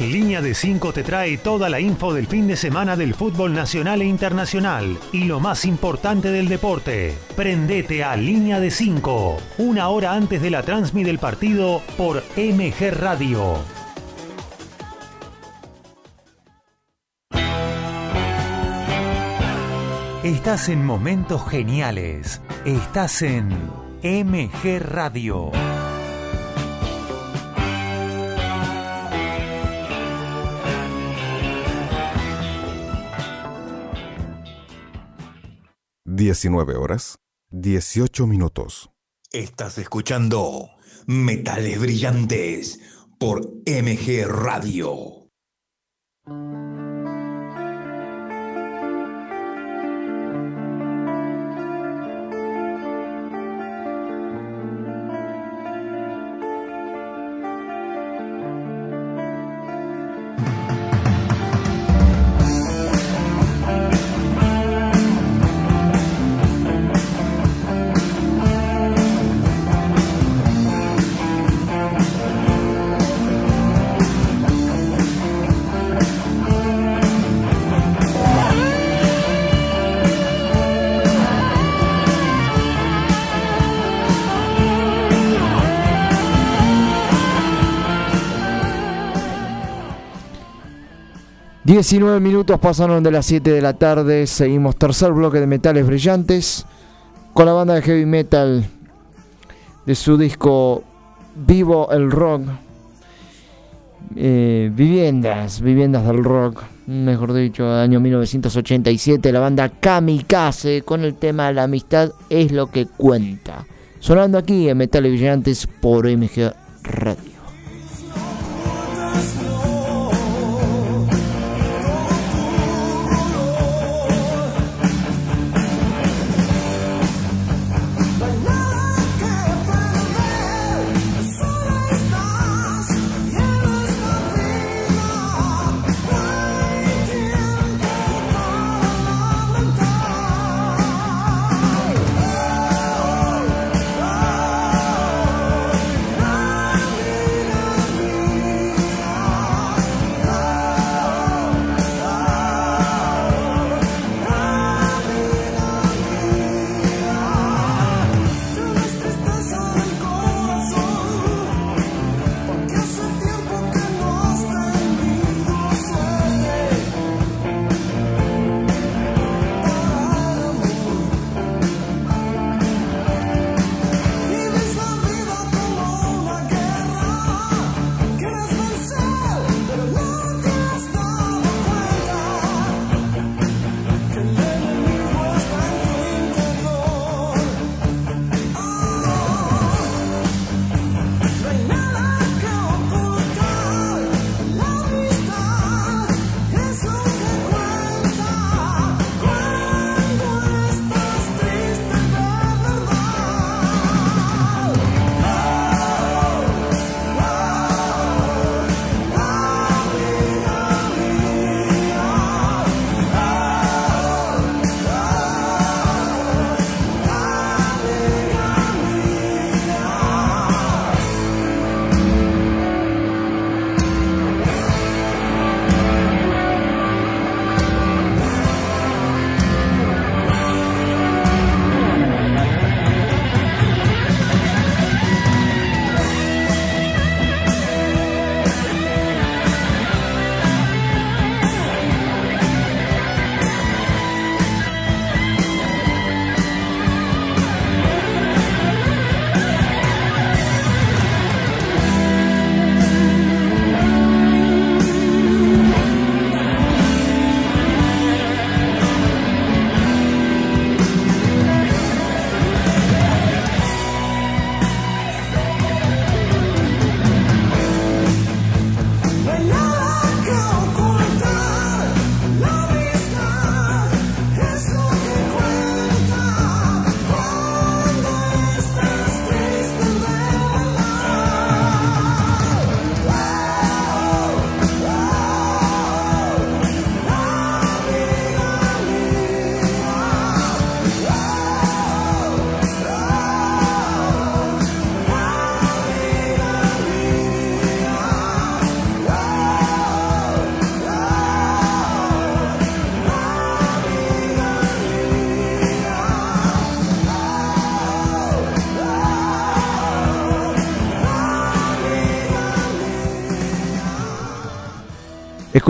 Línea de 5 te trae toda la info del fin de semana del fútbol nacional e internacional y lo más importante del deporte. Prendete a Línea de 5, una hora antes de la transmisión del partido por MG Radio. Estás en momentos geniales. Estás en MG Radio. Diecinueve horas, dieciocho minutos. Estás escuchando Metales Brillantes por MG Radio. ...19 minutos pasaron de las 7 de la tarde... ...seguimos. Tercer bloque de Metales Brillantes... ...con la banda de heavy metal... ...de su disco... ...Vivo el Rock... Eh, viviendas, viviendas del rock, mejor dicho, año 1987, la banda Kamikaze con el tema La amistad es lo que cuenta. Sonando aquí en Metales Brillantes por MG Radio.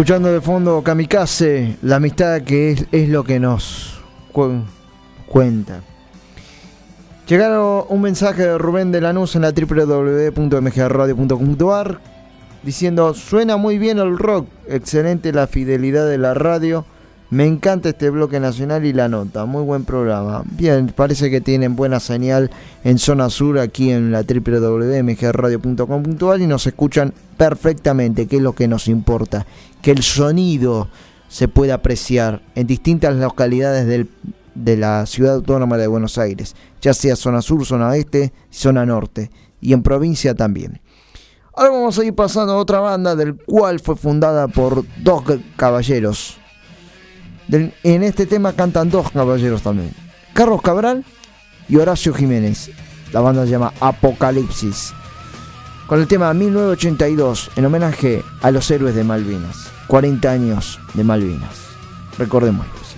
Escuchando de fondo Kamikaze, la amistad que es, es lo que nos cu- cuenta. Llegaron un mensaje de Rubén de Lanús en la www.mgradio.com.ar diciendo, suena muy bien el rock, excelente la fidelidad de la radio, me encanta este bloque nacional y la nota, muy buen programa. Bien, parece que tienen buena señal en zona sur aquí en la www.mgradio.com.ar y nos escuchan perfectamente, que es lo que nos importa, que el sonido se pueda apreciar en distintas localidades de la ciudad autónoma de Buenos Aires, ya sea zona sur, zona oeste, zona norte y en provincia también. Ahora vamos a ir pasando a otra banda del cual fue fundada por dos ca- caballeros. En este tema cantan dos caballeros también. Carlos Cabral y Horacio Jiménez. La banda se llama Apocalipsis. Con el tema 1982 en homenaje a los héroes de Malvinas. 40 años de Malvinas. Recordémoslo.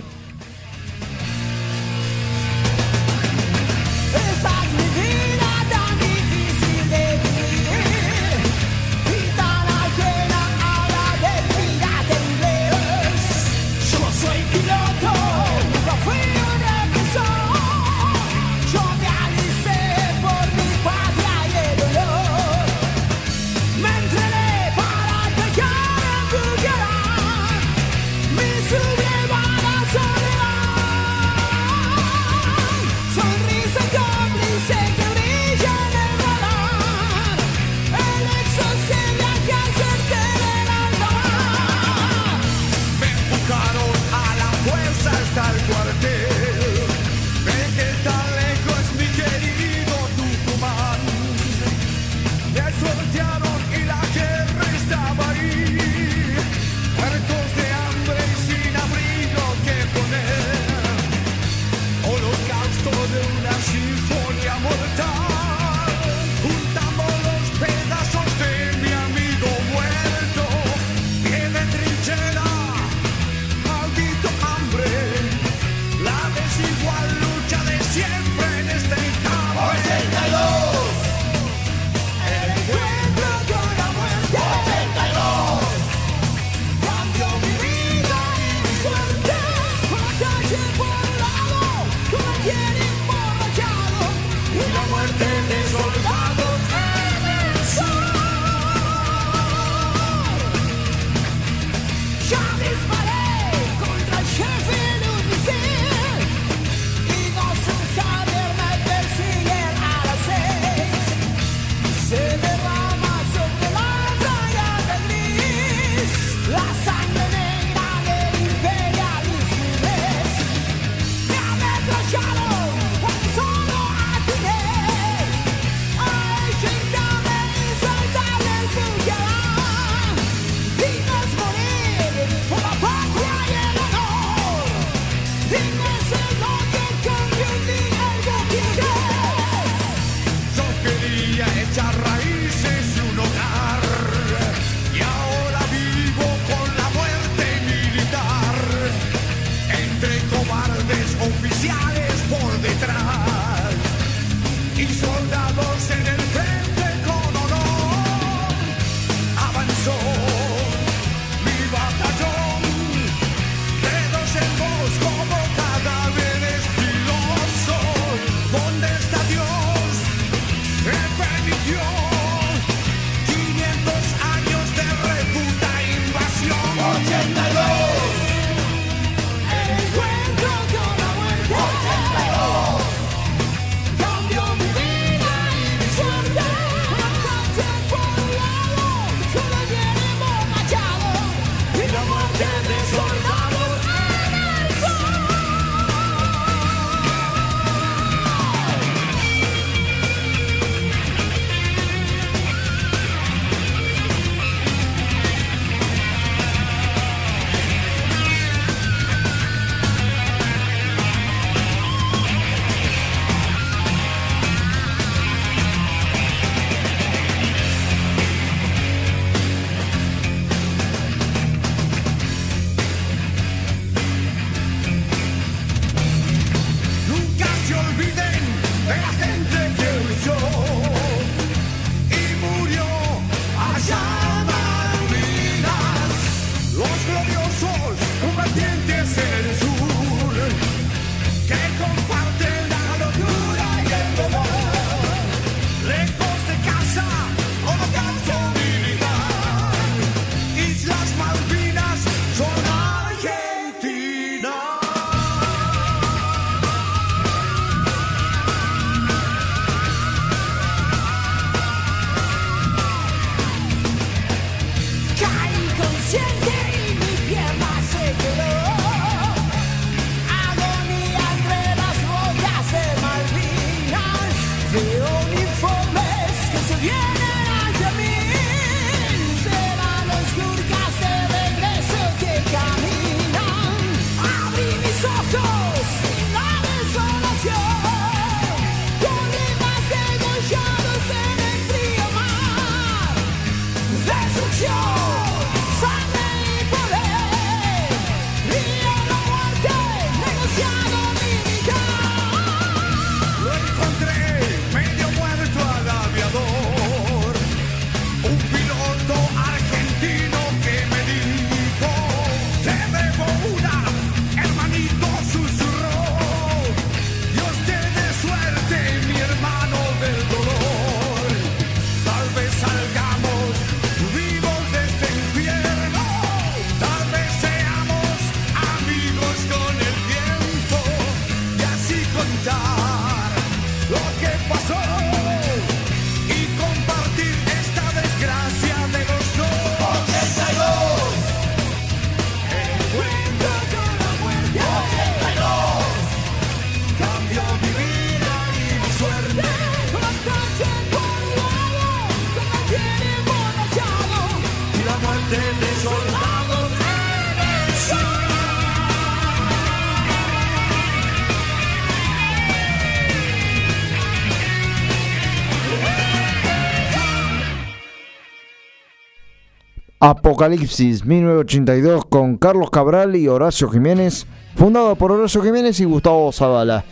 Apocalipsis 1982 con Carlos Cabral y Horacio Jiménez, fundado por Horacio Jiménez y Gustavo Zavala,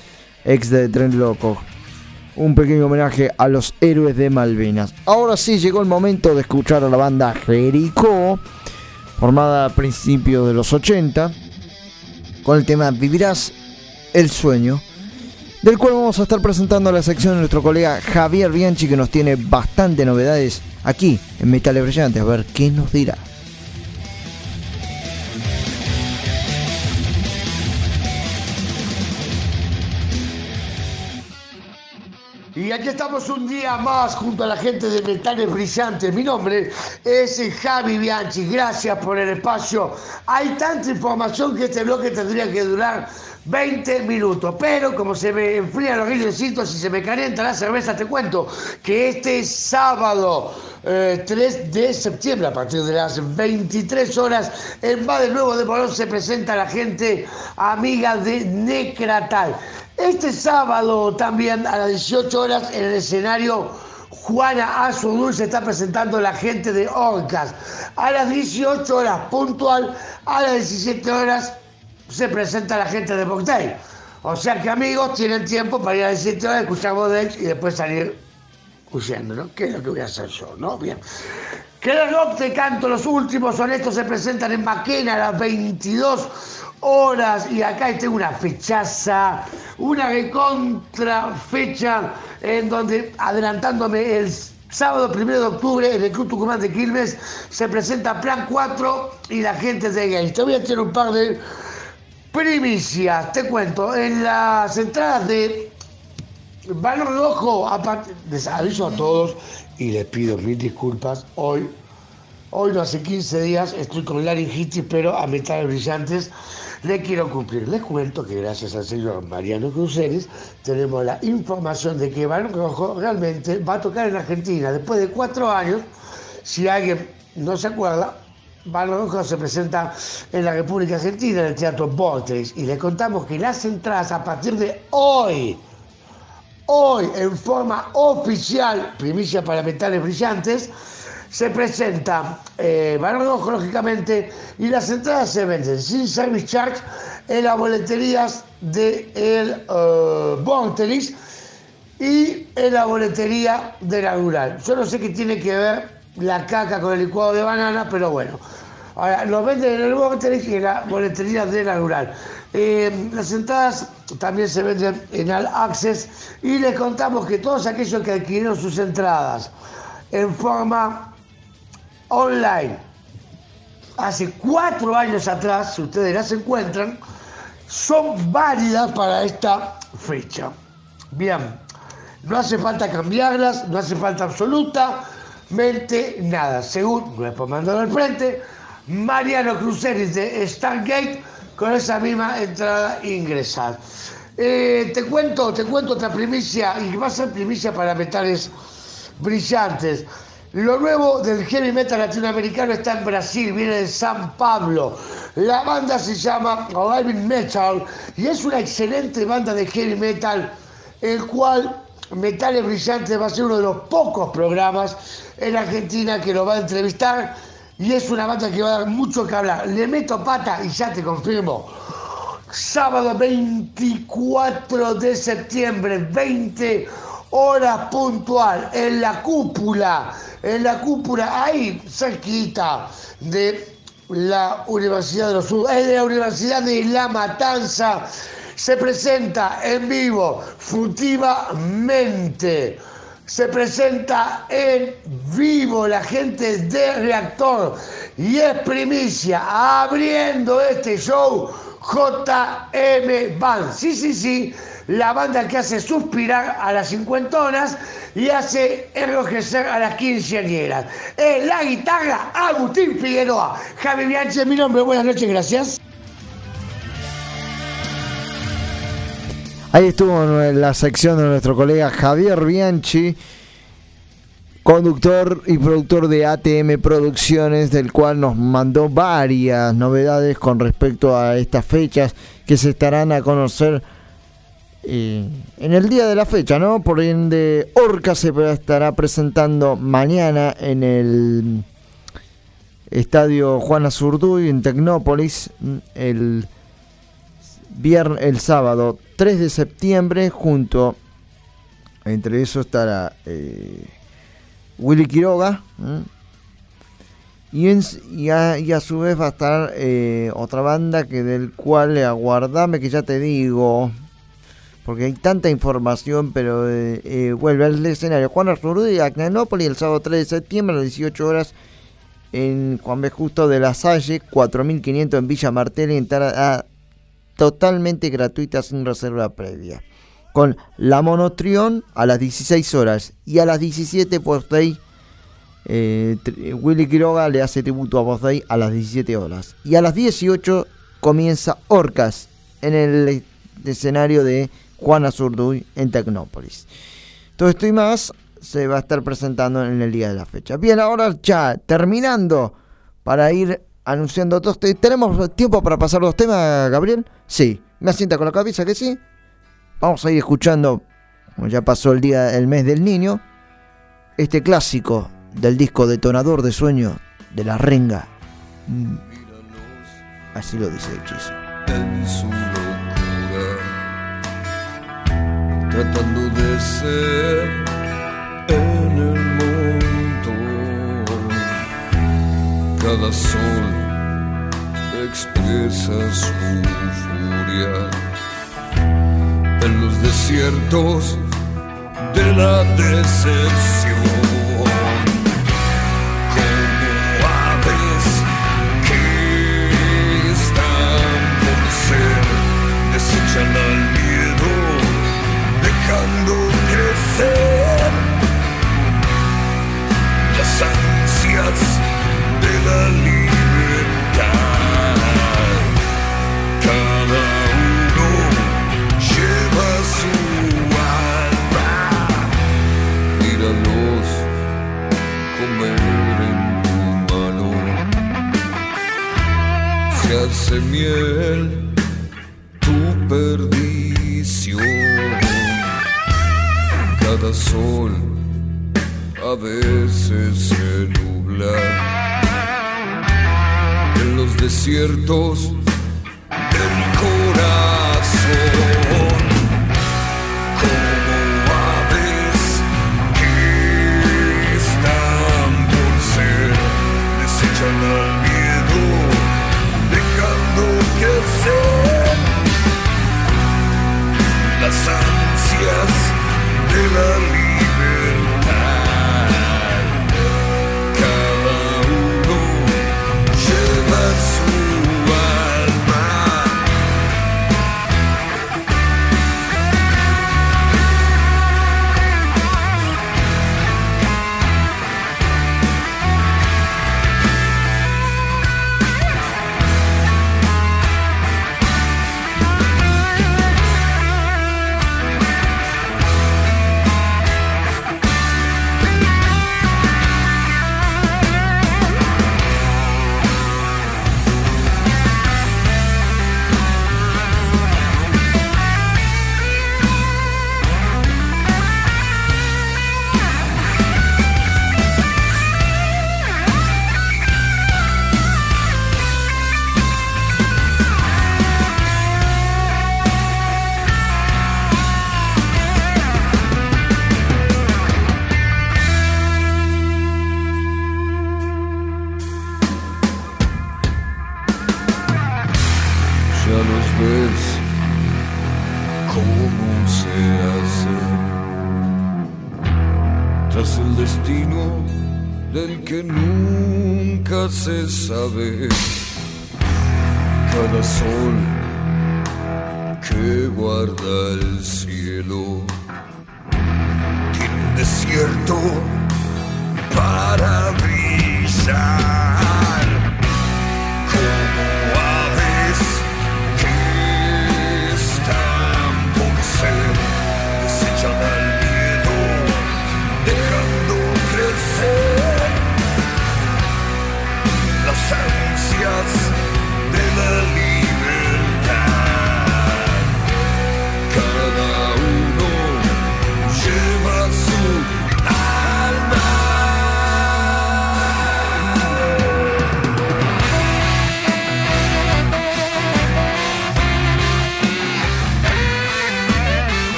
ex de Tren Loco. Un pequeño homenaje a los héroes de Malvinas. Ahora sí llegó el momento de escuchar a la banda Jericó, formada a principios de los 80, con el tema Vivirás el sueño, del cual vamos a estar presentando la sección de nuestro colega Javier Bianchi, que nos tiene bastante novedades aquí en Metales Brillantes. A ver qué nos dirá. Y aquí estamos un día más junto a la gente de Metales Brillantes. Mi nombre es Javi Bianchi. Gracias por el espacio. Hay tanta información que este bloque tendría que durar 20 minutos. Pero como se me enfrían los riñoncitos y se me calienta la cerveza, te cuento que este sábado eh, 3 de septiembre, a partir de las 23 horas, en Bar del Nuevo de Morón se presenta la gente amiga de Necratal. Este sábado también a las 18 horas en el escenario Juana Azudul se está presentando la gente de Orcas. A las 18 horas puntual, a las 17 horas se presenta la gente de Mocktail. O sea que amigos tienen tiempo para ir a las 17 horas, escuchar Bodech y después salir huyendo, ¿no? ¿Qué es lo que voy a hacer yo, no? Bien. Que el rock te canto, los últimos honestos se presentan en Maquena a las 22 horas y acá tengo una fechaza, una recontra fecha en donde adelantándome el sábado 1 de octubre en el Club Tucumán de Quilmes se presenta Plan 4 y la gente de Gays. Te voy a hacer un par de primicias, te cuento, en las entradas de Balón Rojo, aparte, les aviso a todos y les pido mil disculpas, hoy Hoy no hace 15 días estoy con laringitis, pero a metales brillantes le quiero cumplir. Les cuento que gracias al señor Mariano Cruceres tenemos la información de que Balón Rojo realmente va a tocar en Argentina. Después de cuatro años, si alguien no se acuerda, Balón Rojo se presenta en la República Argentina, en el Teatro Vortex. Y les contamos que las entradas a partir de hoy, hoy en forma oficial, primicia para metales brillantes, se presenta eh, Balón Rojo, lógicamente, y las entradas se venden sin service charge en las boleterías del de uh, y en la boletería de la rural. Yo no sé qué tiene que ver la caca con el licuado de banana, pero bueno. Ahora, lo venden en el Vortex y en la boletería de la rural. Eh, las entradas también se venden en All Access y les contamos que todos aquellos que adquirieron sus entradas en forma online hace cuatro años atrás, si ustedes las encuentran, son válidas para esta fecha. Bien, no hace falta cambiarlas, no hace falta absolutamente nada. Según nuestro mando al frente, Mariano Cruceris de Stargate, con esa misma entrada ingresar. Eh, te cuento, te cuento otra primicia, y va a ser primicia para metales brillantes. Lo nuevo del heavy metal latinoamericano está en Brasil, viene de San Pablo. La banda se llama Living Metal y es una excelente banda de heavy metal, el cual Metales Brillantes va a ser uno de los pocos programas en Argentina que lo va a entrevistar y es una banda que va a dar mucho que hablar. Le meto pata y ya te confirmo. Sábado 24 de septiembre, 20 horas puntual, en la cúpula, en la cúpula, ahí cerquita de la Universidad de los Sur, es de la Universidad de La Matanza, se presenta en vivo, furtivamente. Se presenta en vivo la gente de Reactor y es primicia abriendo este show JM Band. Sí, sí, sí, la banda que hace suspirar a las cincuentonas y hace enrojecer a las quinceañeras. En la guitarra, Agustín Figueroa. Javi Bianchi, mi nombre, buenas noches, gracias. Ahí estuvo la sección de nuestro colega Javier Bianchi, conductor y productor de ATM Producciones, del cual nos mandó varias novedades con respecto a estas fechas que se estarán a conocer eh, en el día de la fecha, ¿no? Por ende, Orca se estará presentando mañana en el Estadio Juana Zurduy en Tecnópolis el, vier- el sábado 3 de septiembre junto, entre eso estará eh, Willy Quiroga y, en- y a, y a su vez va a estar eh, otra banda que del cual eh, aguardame que ya te digo porque hay tanta información, pero eh, vuelve al escenario. Juan Arzurduy, Agnanópolis, el sábado 3 de septiembre a las 18 horas en Juan B. Justo de la Salle, 4500 en Villa Martelli, entrada totalmente gratuita sin reserva previa. Con La Monotrión a las 16 horas y a las 17 Post Day, eh, Willy Quiroga le hace tributo a Post Day a las 17 horas. Y a las 18 comienza Orcas en el escenario de Juan Azurduy en Tecnópolis. Todo esto y más se va a estar presentando en el día de la fecha. Bien, ahora ya terminando para ir anunciando te- ¿Tenemos tiempo para pasar los temas, Gabriel? Sí. ¿Me asienta con la cabeza que sí? Vamos a ir escuchando, como ya pasó el día, el mes del niño, este clásico del disco Detonador de Sueño de la Renga. Mm. Así lo dice el hechizo. en su locura, tratando de ser Cada sol expresa su furia en los desiertos de la decepción. Hace miel tu perdición. Cada sol a veces se nubla en los desiertos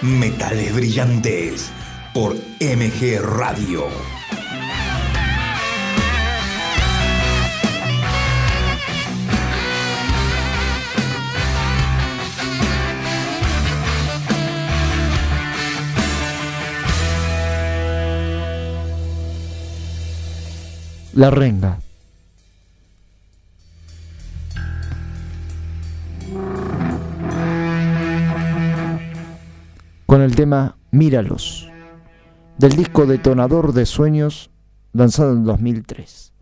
Metales Brillantes por MG Radio. La renga. El tema Míralos, del disco Detonador de Sueños, lanzado en 2003.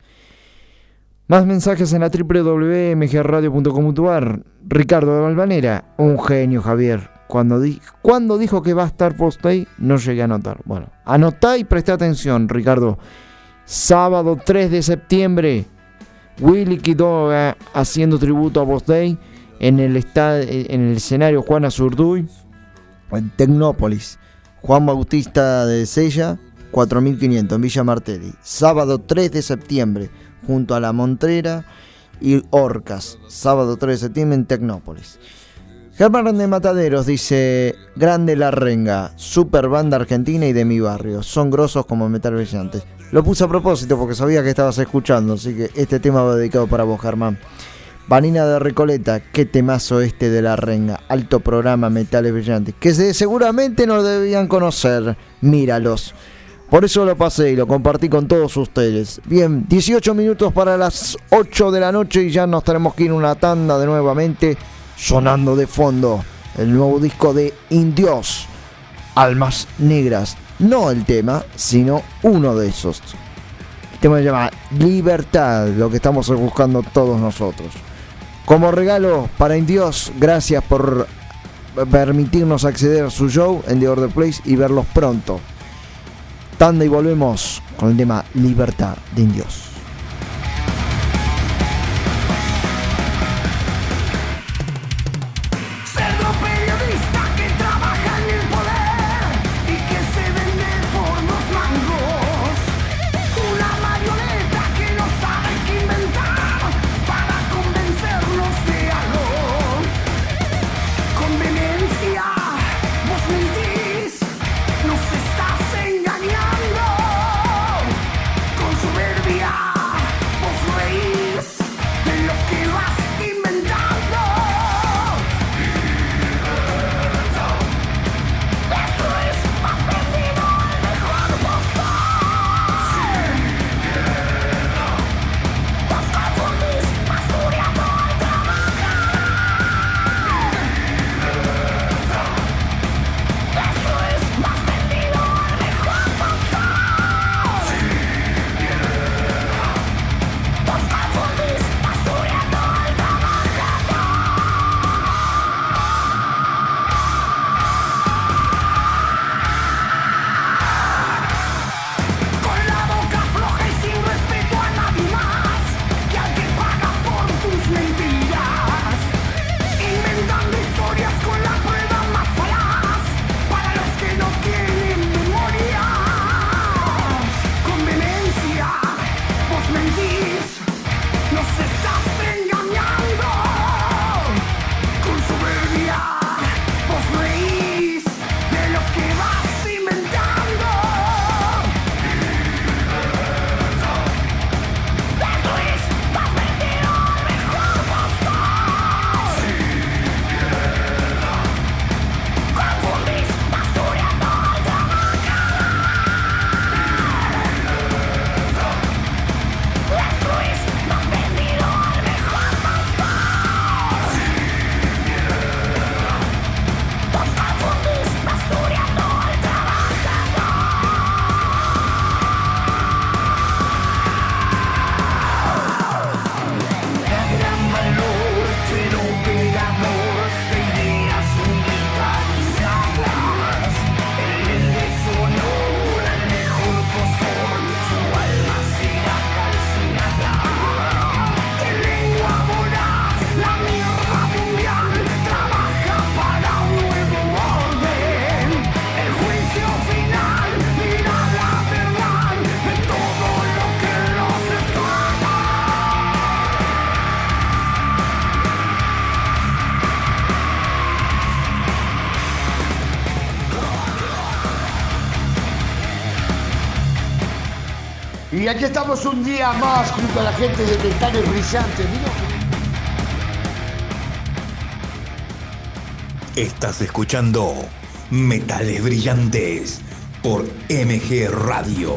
Más mensajes en la www.mgradio.com.ar. Ricardo de Valvanera, un genio Javier. Cuando, di- cuando dijo que va a estar post no llegué a anotar. Bueno, anotá y presta atención, Ricardo. Sábado 3 de septiembre, Willy Quiroga haciendo tributo a Post Day en el, en el escenario Juana Zurduy, en Tecnópolis. Juan Bautista de Sella, 4500 en Villa Martelli. Sábado 3 de septiembre, junto a La Montrera y Orcas. Sábado 3 de septiembre en Tecnópolis. Germán de Mataderos dice, grande la renga, super banda argentina y de mi barrio, son grosos como metal brillantes. Lo puse a propósito porque sabía que estabas escuchando, así que este tema va dedicado para vos, Germán. Vanina de Recoleta, qué temazo este de la renga, alto programa Metales Brillantes, que se- seguramente no debían conocer, míralos. Por eso lo pasé y lo compartí con todos ustedes. Bien, 18 minutos para las 8 de la noche y ya nos tenemos que ir una tanda de nuevamente sonando de fondo el nuevo disco de Indios, Almas Negras. No el tema, sino uno de esos. El tema se llama Libertad, lo que estamos buscando todos nosotros. Como regalo para Indios, gracias por permitirnos acceder a su show en The Order Place y verlos pronto. Tanda y volvemos con el tema Libertad de Indios. Aquí estamos un día más junto a la gente de Metales Brillantes. Mi nombre- Estás escuchando Metales Brillantes por MG Radio.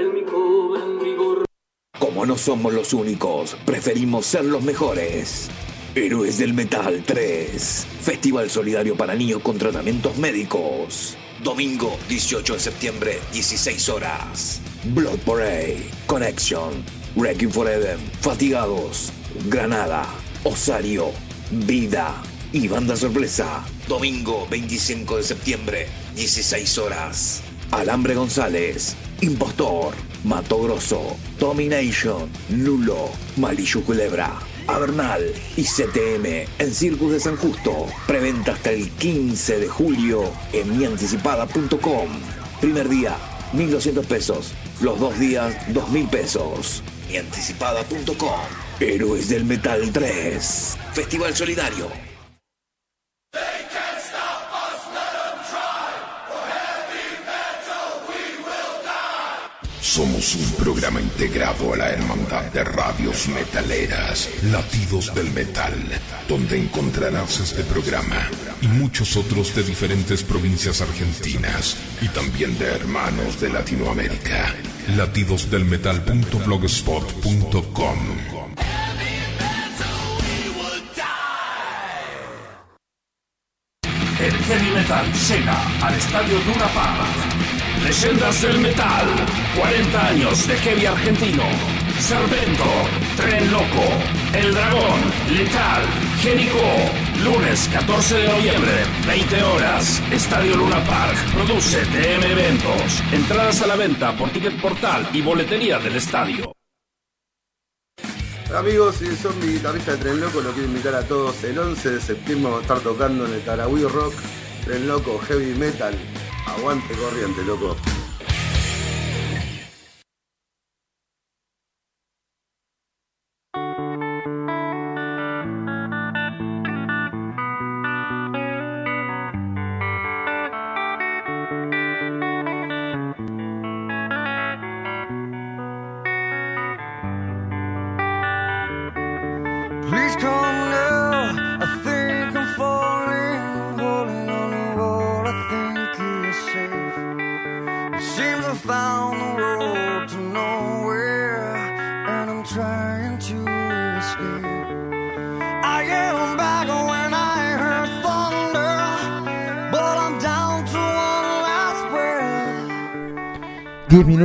No somos los únicos, preferimos ser los mejores. Héroes del Metal 3. Festival solidario para niños con tratamientos médicos. Domingo 18 de septiembre, 16 horas. Blood Parade, Connection, Wrecking Forever, Fatigados, Granada, Osario, Vida y Banda Sorpresa. Domingo 25 de septiembre, 16 horas. Alambre González, Impostor, Mato Grosso, Domination, Lulo, Malillo Culebra, Avernal y CTM en Circus de San Justo. Preventa hasta el 15 de julio en mianticipada.com. Primer día, 1.200 pesos. Los dos días, 2.000 pesos. Mianticipada.com. Héroes del Metal 3. Festival Solidario. Somos un programa integrado a la Hermandad de Radios Metaleras, Latidos del Metal, donde encontrarás este programa y muchos otros de diferentes provincias argentinas y también de hermanos de Latinoamérica. Latidosdelmetal.blogspot.com El heavy metal llega al estadio Luna. Leyendas del metal, 40 años de heavy argentino. Servento, Tren Loco, El Dragón, Letal, Génico. Lunes 14 de noviembre, 20 horas, Estadio Luna Park. Produce TM Eventos. Entradas a la venta por Ticket Portal y boletería del estadio. Amigos, si son mi guitarrista de Tren Loco, lo quiero invitar a todos. El 11 de septiembre vamos a estar tocando en el Tarahui Rock, Tren Loco, Heavy Metal. Aguante corriente, loco.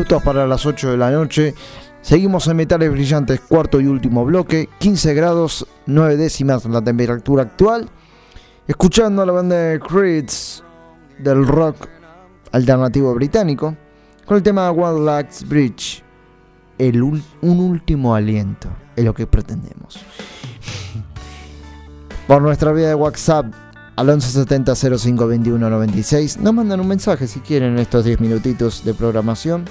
Para las 8 de la noche. Seguimos en Metales Brillantes, cuarto y último bloque. 15 grados, 9 décimas la temperatura actual. Escuchando a la banda de Creeds del rock alternativo británico con el tema One Last Bridge. el un último aliento. Es lo que pretendemos. <laughs> Por nuestra vía de WhatsApp al 1170 05 21 96 nos mandan un mensaje si quieren en estos 10 minutitos de programación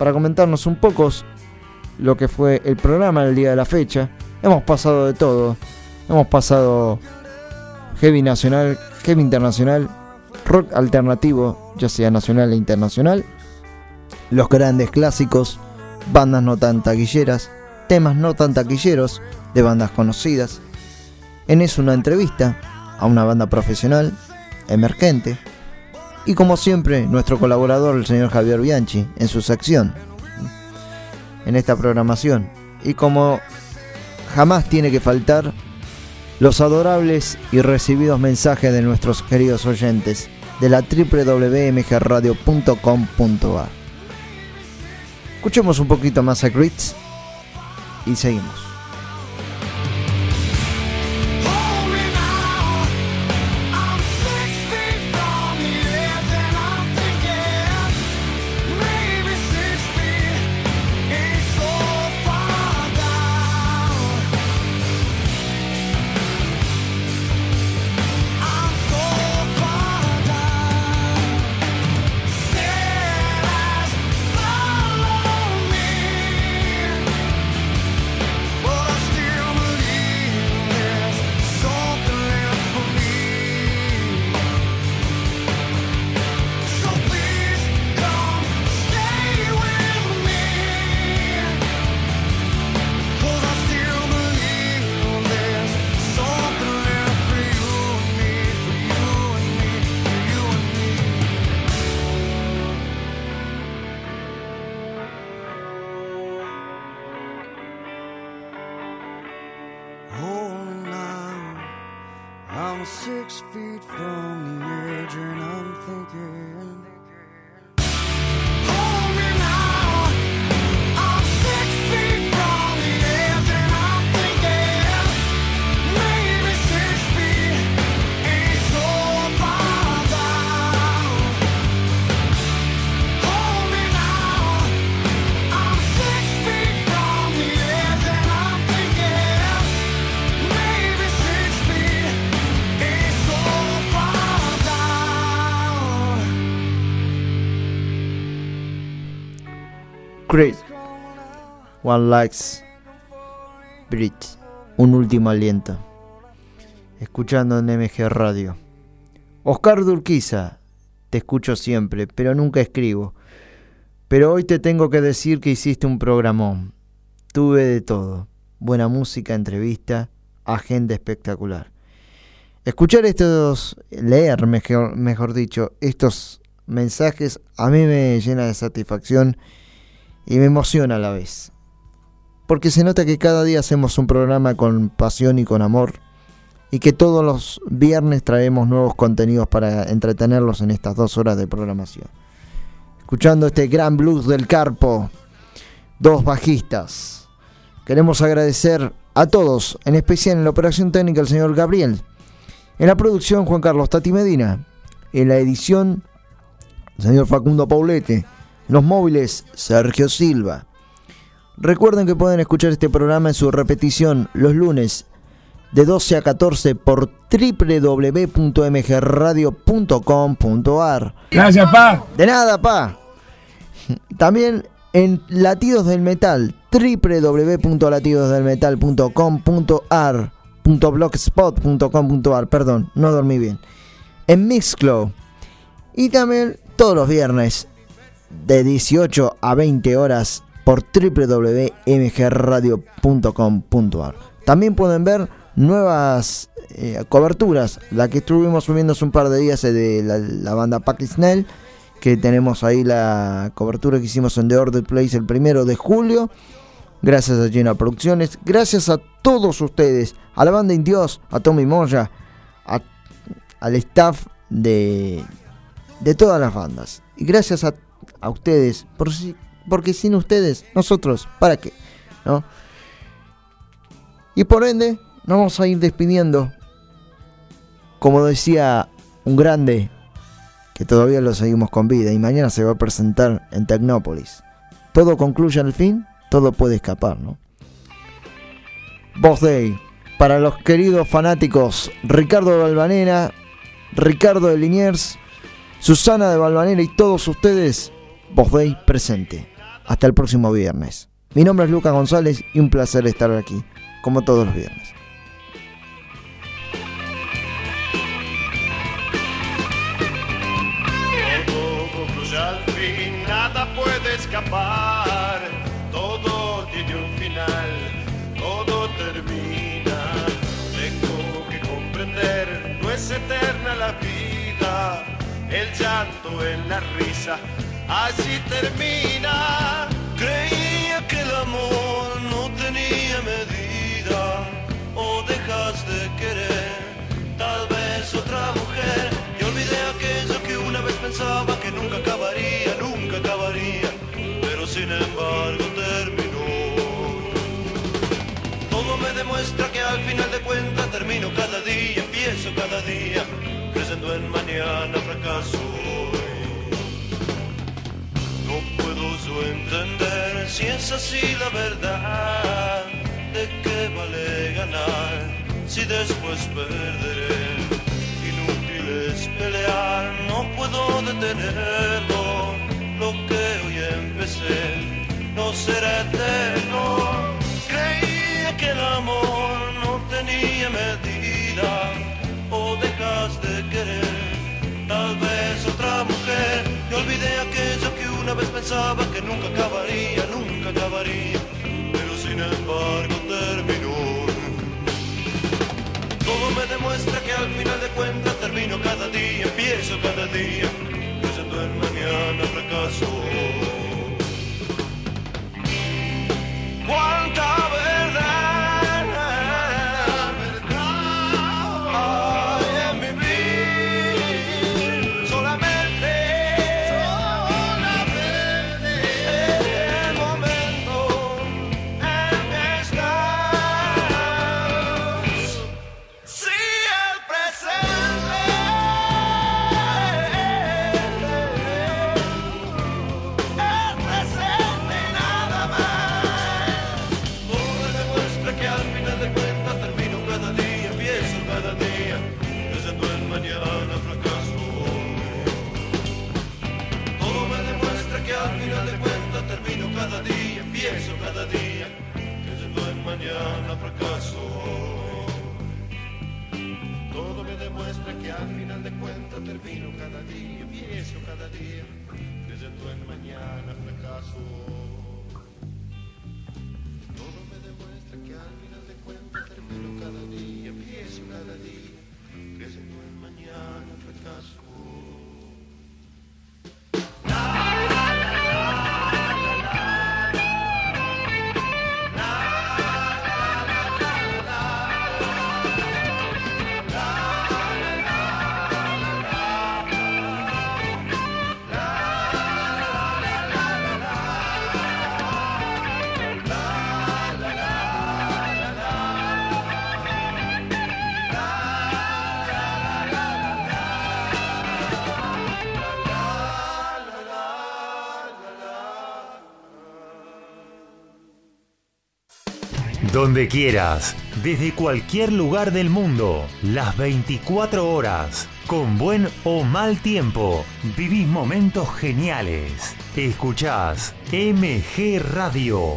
para comentarnos un poco lo que fue el programa del día de la fecha. Hemos pasado de todo. Hemos pasado heavy nacional, heavy internacional, rock alternativo, ya sea nacional e internacional, los grandes clásicos, bandas no tan taquilleras, temas no tan taquilleros de bandas conocidas. En es una entrevista a una banda profesional, emergente, y como siempre, nuestro colaborador, el señor Javier Bianchi, en su sección, en esta programación. Y como jamás tiene que faltar, los adorables y recibidos mensajes de nuestros queridos oyentes de la www.mgradio.com.ar. Escuchemos un poquito más a Grits y seguimos. One Likes Bridge. Un último aliento. Escuchando en MG Radio. Oscar Durquiza. Te escucho siempre, pero nunca escribo. Pero hoy te tengo que decir que hiciste un programón. Tuve de todo. Buena música, entrevista, agenda espectacular. Escuchar estos, leer mejor, mejor dicho, estos mensajes a mí me llena de satisfacción y me emociona a la vez. Porque se nota que cada día hacemos un programa con pasión y con amor y que todos los viernes traemos nuevos contenidos para entretenerlos en estas dos horas de programación. Escuchando este gran blues del Carpo, dos bajistas. Queremos agradecer a todos, en especial en la operación técnica el señor Gabriel, en la producción Juan Carlos Tati Medina, en la edición el señor Facundo Paulete, en los móviles Sergio Silva. Recuerden que pueden escuchar este programa en su repetición los lunes de 12 a 14 por www.mgradio.com.ar. Gracias, pa. De nada, pa. También en Latidos del Metal, www.latidosdelmetal.com.ar .blogspot.com.ar, perdón, no dormí bien. En Mixcloud. Y también todos los viernes de 18 a 20 horas por www.mgradio.com.ar. También pueden ver nuevas eh, coberturas, la que estuvimos subiendo hace un par de días eh, de la, banda Packy Snell, que tenemos ahí la cobertura que hicimos en The Order Place el primero de julio. Gracias a Gina Producciones, gracias a todos ustedes, a la banda Indios, a Tommy Moya, a- al staff de, de todas las bandas. Y gracias a ustedes, por si- porque sin ustedes, nosotros, ¿para qué? ¿No? Y por ende, nos vamos a ir despidiendo. Como decía un grande, que todavía lo seguimos con vida y mañana se va a presentar en Tecnópolis. todo concluya al fin, todo puede escapar, ¿no? Boss Day, para los queridos fanáticos Ricardo de Balvanera, Ricardo de Liniers, Susana de Balvanera y todos ustedes, Boss Day presente. Hasta el próximo viernes. Mi nombre es Lucas González y un placer estar aquí, como todos los viernes. Escapar. Todo tiene un final, todo termina. Tengo que comprender, no es eterna la vida. El llanto en la risa, así termina. Creía que el amor no tenía medida. O dejas de querer, tal vez otra mujer. Y olvidé aquello que una vez pensaba que nunca acabaría, nunca acabaría. Pero sin embargo terminó. Todo me demuestra que al final de cuentas termino cada día, empiezo cada día, creyendo en mañana fracaso entender si es así la verdad, de qué vale ganar si después perderé. Inútil es pelear, no puedo detenerlo, lo que hoy empecé no será eterno. Creía que el amor no tenía medida, o dejas de querer, tal vez otra mujer. Y olvidé aquello que una vez pensaba que nunca acabaría, nunca acabaría, pero sin embargo terminó. Todo me demuestra que al final de cuentas termino cada día, empiezo cada día, creyendo en mañana fracaso. Cuánta verdad termino cada día, empiezo cada día, creyendo en mañana fracaso. Donde quieras, desde cualquier lugar del mundo, las 24 horas, con buen o mal tiempo, vivís momentos geniales. Escuchás MG Radio.